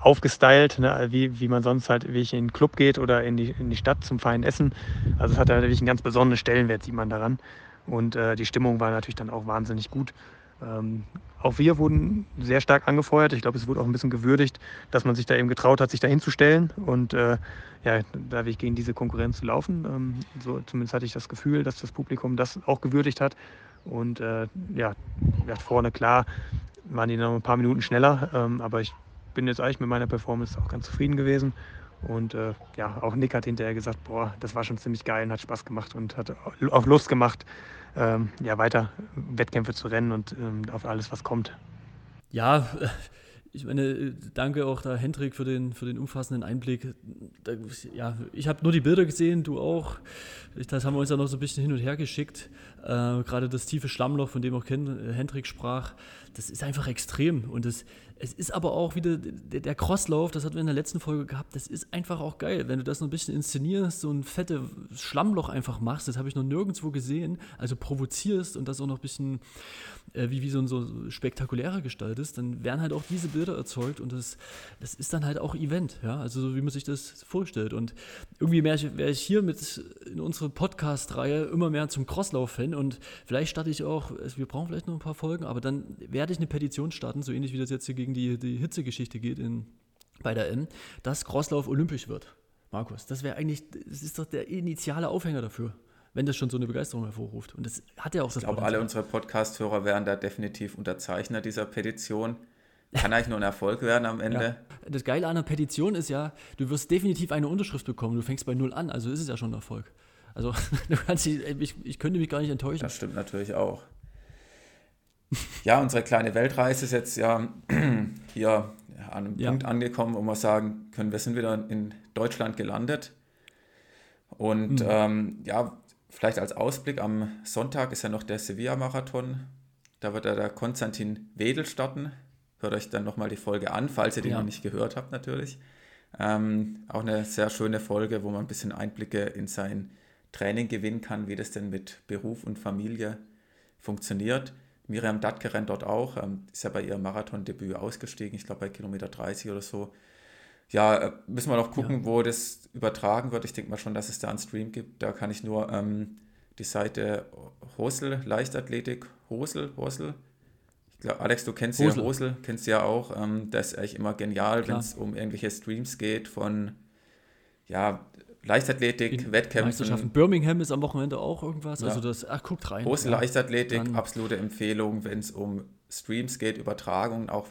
aufgestylt, ne, wie, wie man sonst halt wie ich in den Club geht oder in die, in die Stadt zum feinen Essen. Also es hat natürlich einen ganz besonderen Stellenwert, sieht man daran. Und äh, die Stimmung war natürlich dann auch wahnsinnig gut. Ähm, auch wir wurden sehr stark angefeuert. Ich glaube, es wurde auch ein bisschen gewürdigt, dass man sich da eben getraut hat, sich da hinzustellen und äh, ja, da ich gegen diese Konkurrenz zu laufen. Ähm, so, zumindest hatte ich das Gefühl, dass das Publikum das auch gewürdigt hat. Und äh, ja, vorne klar waren die noch ein paar Minuten schneller, ähm, aber ich bin jetzt eigentlich mit meiner Performance auch ganz zufrieden gewesen. Und äh, ja, auch Nick hat hinterher gesagt, boah, das war schon ziemlich geil und hat Spaß gemacht und hat auch Lust gemacht, ähm, ja, weiter Wettkämpfe zu rennen und ähm, auf alles, was kommt. Ja, *laughs* ich meine, danke auch da Hendrik für den, für den umfassenden Einblick. Da, ja, ich habe nur die Bilder gesehen, du auch. Das haben wir uns ja noch so ein bisschen hin und her geschickt. Äh, Gerade das tiefe Schlammloch, von dem auch Hendrik sprach, das ist einfach extrem. Und das, es ist aber auch wieder der, der, Crosslauf, das hatten wir in der letzten Folge gehabt, das ist einfach auch geil. Wenn du das noch ein bisschen inszenierst, so ein fettes Schlammloch einfach machst, das habe ich noch nirgendwo gesehen, also provozierst und das auch noch ein bisschen äh, wie, wie so, so spektakulärer gestaltest, dann werden halt auch diese Bilder erzeugt und das, das ist dann halt auch Event, ja, also so wie man sich das vorstellt. Und irgendwie wäre ich, wär ich hier mit in unserer Podcast-Reihe immer mehr zum Crosslauf-Fan und vielleicht starte ich auch, also wir brauchen vielleicht noch ein paar Folgen, aber dann werde ich eine Petition starten, so ähnlich wie das jetzt hier gegen gegen die, die Hitzegeschichte geht in, bei der M, dass Crosslauf olympisch wird. Markus, das wäre eigentlich, das ist doch der initiale Aufhänger dafür, wenn das schon so eine Begeisterung hervorruft. Und das hat ja auch das Ich glaube, alle unsere Podcast-Hörer wären da definitiv Unterzeichner dieser Petition. Kann eigentlich nur ein Erfolg werden am Ende. Ja. Das Geile an einer Petition ist ja, du wirst definitiv eine Unterschrift bekommen. Du fängst bei Null an, also ist es ja schon ein Erfolg. Also *laughs* du kannst, ich, ich könnte mich gar nicht enttäuschen. Das stimmt natürlich auch. Ja, unsere kleine Weltreise ist jetzt ja *clears throat* hier an einem ja. Punkt angekommen, wo wir sagen können, wir sind wieder in Deutschland gelandet. Und mhm. ähm, ja, vielleicht als Ausblick, am Sonntag ist ja noch der Sevilla-Marathon. Da wird ja der Konstantin Wedel starten. Hört euch dann nochmal die Folge an, falls ihr die ja. noch nicht gehört habt natürlich. Ähm, auch eine sehr schöne Folge, wo man ein bisschen Einblicke in sein Training gewinnen kann, wie das denn mit Beruf und Familie funktioniert. Miriam Dattke rennt dort auch, ähm, ist ja bei ihrem Marathon-Debüt ausgestiegen, ich glaube bei Kilometer 30 oder so. Ja, äh, müssen wir noch gucken, ja. wo das übertragen wird. Ich denke mal schon, dass es da einen Stream gibt. Da kann ich nur ähm, die Seite Hosel, Leichtathletik, Hosel, Hosel. Ich glaube, Alex, du kennst Hosel. ja Hosel, kennst ja auch. Ähm, das ist eigentlich immer genial, wenn es um irgendwelche Streams geht von ja, Leichtathletik, Wettkämpfen. Meisterschaften. Birmingham ist am Wochenende auch irgendwas. Ja. Also das, ach, guckt rein. Große ja. Leichtathletik, Dann. absolute Empfehlung, wenn es um Streams geht, Übertragungen, auch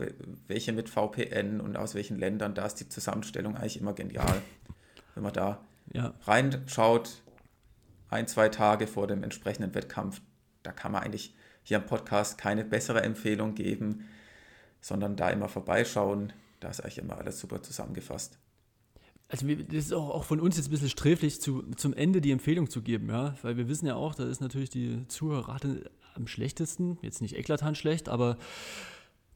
welche mit VPN und aus welchen Ländern, da ist die Zusammenstellung eigentlich immer genial. *laughs* wenn man da ja. reinschaut, ein, zwei Tage vor dem entsprechenden Wettkampf, da kann man eigentlich hier im Podcast keine bessere Empfehlung geben, sondern da immer vorbeischauen. Da ist eigentlich immer alles super zusammengefasst also das ist auch, auch, von uns jetzt ein bisschen sträflich, zu, zum Ende die Empfehlung zu geben, ja, weil wir wissen ja auch, da ist natürlich die Zuhörerrate am schlechtesten, jetzt nicht eklatant schlecht, aber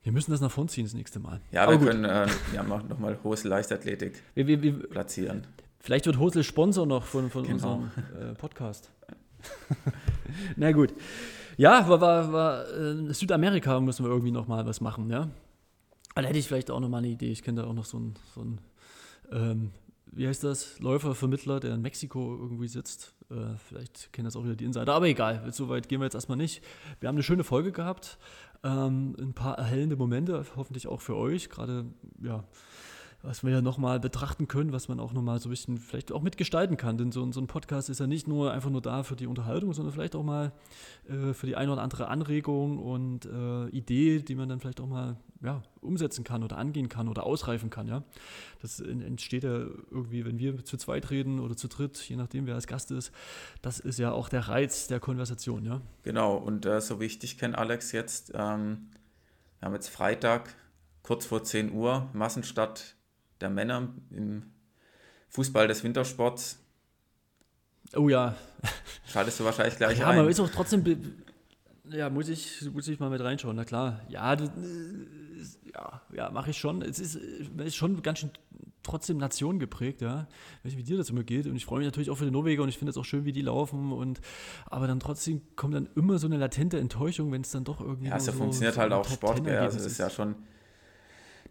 wir müssen das nach vorn ziehen das nächste Mal. Ja, aber wir gut. können äh, ja, nochmal Hosel Leichtathletik wir, wir, wir, platzieren. Vielleicht wird Hosel Sponsor noch von, von genau. unserem äh, Podcast. *laughs* Na gut. Ja, war, war, war äh, Südamerika müssen wir irgendwie nochmal was machen, ja. Da hätte ich vielleicht auch nochmal eine Idee. Ich kenne da auch noch so ein, so ein ähm, wie heißt das, Läufervermittler, der in Mexiko irgendwie sitzt. Äh, vielleicht kennen das auch wieder die Insider, aber egal, so weit gehen wir jetzt erstmal nicht. Wir haben eine schöne Folge gehabt, ähm, ein paar erhellende Momente, hoffentlich auch für euch, gerade, ja, was wir ja nochmal betrachten können, was man auch nochmal so ein bisschen vielleicht auch mitgestalten kann. Denn so, so, ein Podcast ist ja nicht nur einfach nur da für die Unterhaltung, sondern vielleicht auch mal äh, für die eine oder andere Anregung und äh, Idee, die man dann vielleicht auch mal ja, umsetzen kann oder angehen kann oder ausreifen kann. Ja? Das entsteht ja irgendwie, wenn wir zu zweit reden oder zu dritt, je nachdem, wer als Gast ist. Das ist ja auch der Reiz der Konversation. Ja? Genau, und äh, so wie ich dich kenne, Alex, jetzt, ähm, wir haben jetzt Freitag, kurz vor 10 Uhr, Massenstadt der Männer im Fußball des Wintersports. Oh ja. Schaltest du wahrscheinlich gleich ja, ein. Ja, man ist auch trotzdem ja, muss ich, muss ich mal mit reinschauen, na klar. Ja, das, ja, ja mache ich schon. Es ist, ist schon ganz schön trotzdem Nation geprägt, ja. Ich weiß nicht, wie dir das immer geht. Und ich freue mich natürlich auch für die Norweger und ich finde es auch schön, wie die laufen. Und, aber dann trotzdem kommt dann immer so eine latente Enttäuschung, wenn es dann doch irgendwie. Ja, es so, funktioniert halt auch Sport, gell. Also es ist ja schon.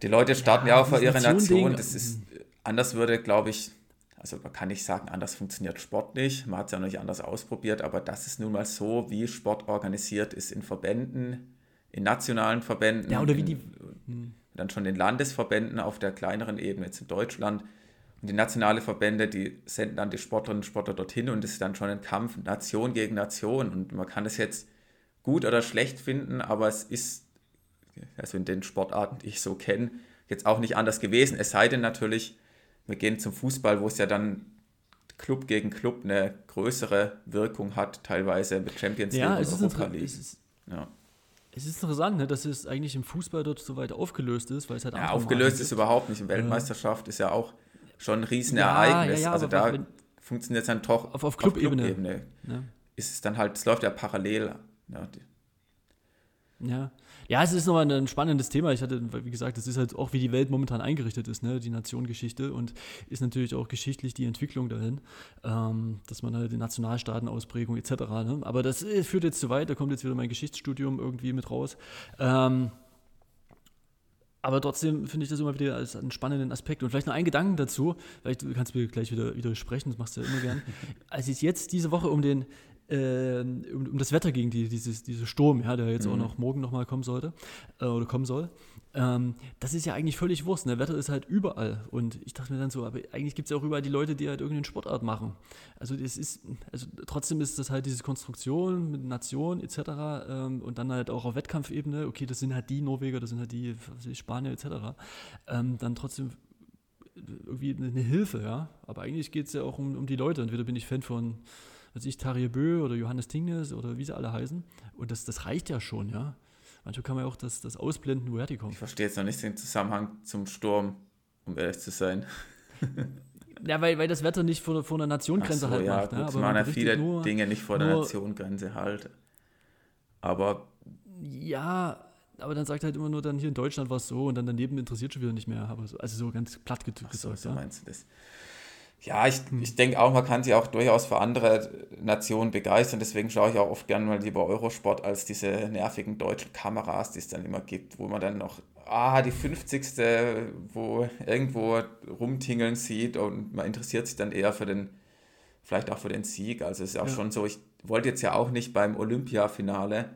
Die Leute starten ja, ja auch für ihre Nation. Das ist, anders würde, glaube ich, also man kann nicht sagen, anders funktioniert Sport nicht. Man hat es ja noch nicht anders ausprobiert, aber das ist nun mal so, wie Sport organisiert ist in Verbänden, in nationalen Verbänden. Ja, oder wie die. In, dann schon in Landesverbänden auf der kleineren Ebene, jetzt in Deutschland. Und die nationale Verbände, die senden dann die Sportlerinnen und Sportler dorthin und es ist dann schon ein Kampf Nation gegen Nation. Und man kann es jetzt gut oder schlecht finden, aber es ist, also in den Sportarten, die ich so kenne, jetzt auch nicht anders gewesen. Es sei denn natürlich, wir gehen zum Fußball, wo es ja dann Club gegen Club eine größere Wirkung hat, teilweise mit Champions League ja, oder Europa League. Es ist, ja. es ist interessant, ne, dass es eigentlich im Fußball dort so weit aufgelöst ist, weil es halt Ja, aufgelöst ist überhaupt nicht. Eine Weltmeisterschaft ist ja auch schon ein Riesenereignis. Ja, ja, also da funktioniert es dann doch auf, auf Clubebene. Club ja. Ist es dann halt, es läuft ja parallel. Ja, ja. Ja, es ist nochmal ein spannendes Thema. Ich hatte, wie gesagt, es ist halt auch, wie die Welt momentan eingerichtet ist, ne? die Nationengeschichte und ist natürlich auch geschichtlich die Entwicklung dahin, ähm, dass man halt die Nationalstaatenausprägung etc. Ne? Aber das äh, führt jetzt zu weit, da kommt jetzt wieder mein Geschichtsstudium irgendwie mit raus. Ähm, aber trotzdem finde ich das immer wieder als einen spannenden Aspekt. Und vielleicht noch ein Gedanken dazu, vielleicht kannst du mir gleich wieder widersprechen, das machst du ja immer gern. *laughs* Als es jetzt diese Woche um den äh, um, um, das Wetter ging, die, dieses, dieser Sturm, ja, der jetzt mhm. auch noch morgen nochmal kommen sollte äh, oder kommen soll. Ähm, das ist ja eigentlich völlig Wurst. Der ne? Wetter ist halt überall. Und ich dachte mir dann so, aber eigentlich gibt es ja auch überall die Leute, die halt irgendeine Sportart machen. Also das ist, also trotzdem ist das halt diese Konstruktion mit Nation etc. Ähm, und dann halt auch auf Wettkampfebene, okay, das sind halt die Norweger, das sind halt die Spanier etc. Ähm, dann trotzdem irgendwie eine Hilfe, ja. Aber eigentlich geht es ja auch um, um die Leute. Entweder bin ich Fan von weiß ich, Tarje Bö oder Johannes Tingnes oder wie sie alle heißen. Und das, das reicht ja schon, ja. Manchmal kann man ja auch das, das ausblenden, woher die kommen. Ich verstehe jetzt noch nicht den Zusammenhang zum Sturm, um ehrlich zu sein. *laughs* ja, weil, weil das Wetter nicht vor, vor einer Nationengrenze so, halt ja, macht. Gut, ne? Aber man ja viele nur, Dinge nicht vor der Nationengrenze halt. Aber. Ja, aber dann sagt halt immer nur, dann hier in Deutschland war es so und dann daneben interessiert schon wieder nicht mehr. Aber so, also so ganz platt gesagt. So, so ja. meinst du das? Ja, ich, hm. ich denke auch, man kann sich auch durchaus für andere Nationen begeistern. Deswegen schaue ich auch oft gerne mal lieber Eurosport als diese nervigen deutschen Kameras, die es dann immer gibt, wo man dann noch, ah, die 50. wo irgendwo rumtingeln sieht und man interessiert sich dann eher für den, vielleicht auch für den Sieg. Also es ist auch ja. schon so, ich wollte jetzt ja auch nicht beim Olympiafinale,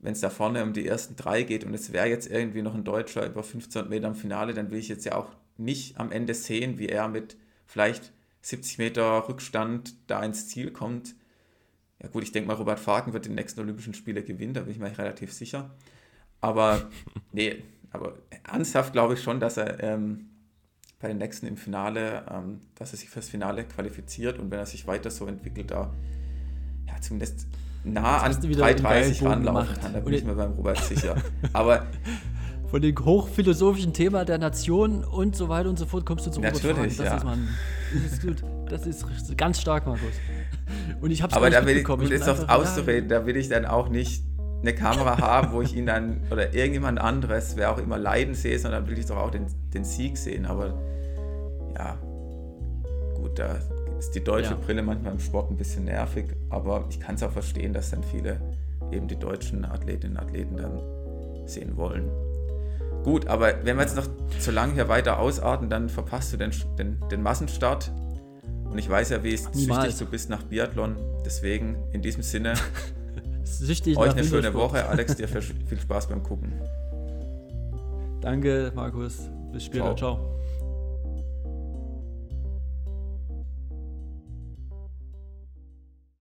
wenn es da vorne um die ersten drei geht und es wäre jetzt irgendwie noch ein Deutscher über 1500 Meter im Finale, dann will ich jetzt ja auch nicht am Ende sehen, wie er mit vielleicht 70 Meter Rückstand da ins Ziel kommt. Ja gut, ich denke mal, Robert Fagen wird die nächsten Olympischen Spiele gewinnen, da bin ich mir relativ sicher. Aber *laughs* nee, aber ernsthaft glaube ich schon, dass er ähm, bei den nächsten im Finale, ähm, dass er sich fürs Finale qualifiziert und wenn er sich weiter so entwickelt, da ja, zumindest nah an 3,30 ranlaufen kann, da bin ich mir beim Robert sicher. Aber *laughs* von dem hochphilosophischen Thema der Nation und so weiter und so fort kommst du zum Natürlich, das ja. Ist man, das ist gut. Das ist ganz stark, Markus. Und ich habe Aber da will ich, um jetzt aufs auszureden, da will ich dann auch nicht eine Kamera haben, wo ich ihn dann *laughs* oder irgendjemand anderes, wer auch immer leiden sehe, sondern will ich doch auch den, den Sieg sehen. Aber ja, gut, da ist die deutsche ja. Brille manchmal im Sport ein bisschen nervig, aber ich kann es auch verstehen, dass dann viele eben die deutschen Athletinnen und Athleten dann sehen wollen. Gut, aber wenn wir jetzt noch zu lange hier weiter ausarten, dann verpasst du den, den, den Massenstart. Und ich weiß ja, wie süchtig du bist nach Biathlon. Deswegen in diesem Sinne, *laughs* süchtig euch eine schöne Woche. Alex, dir *laughs* viel Spaß beim Gucken. Danke, Markus. Bis später. Ciao. Ciao.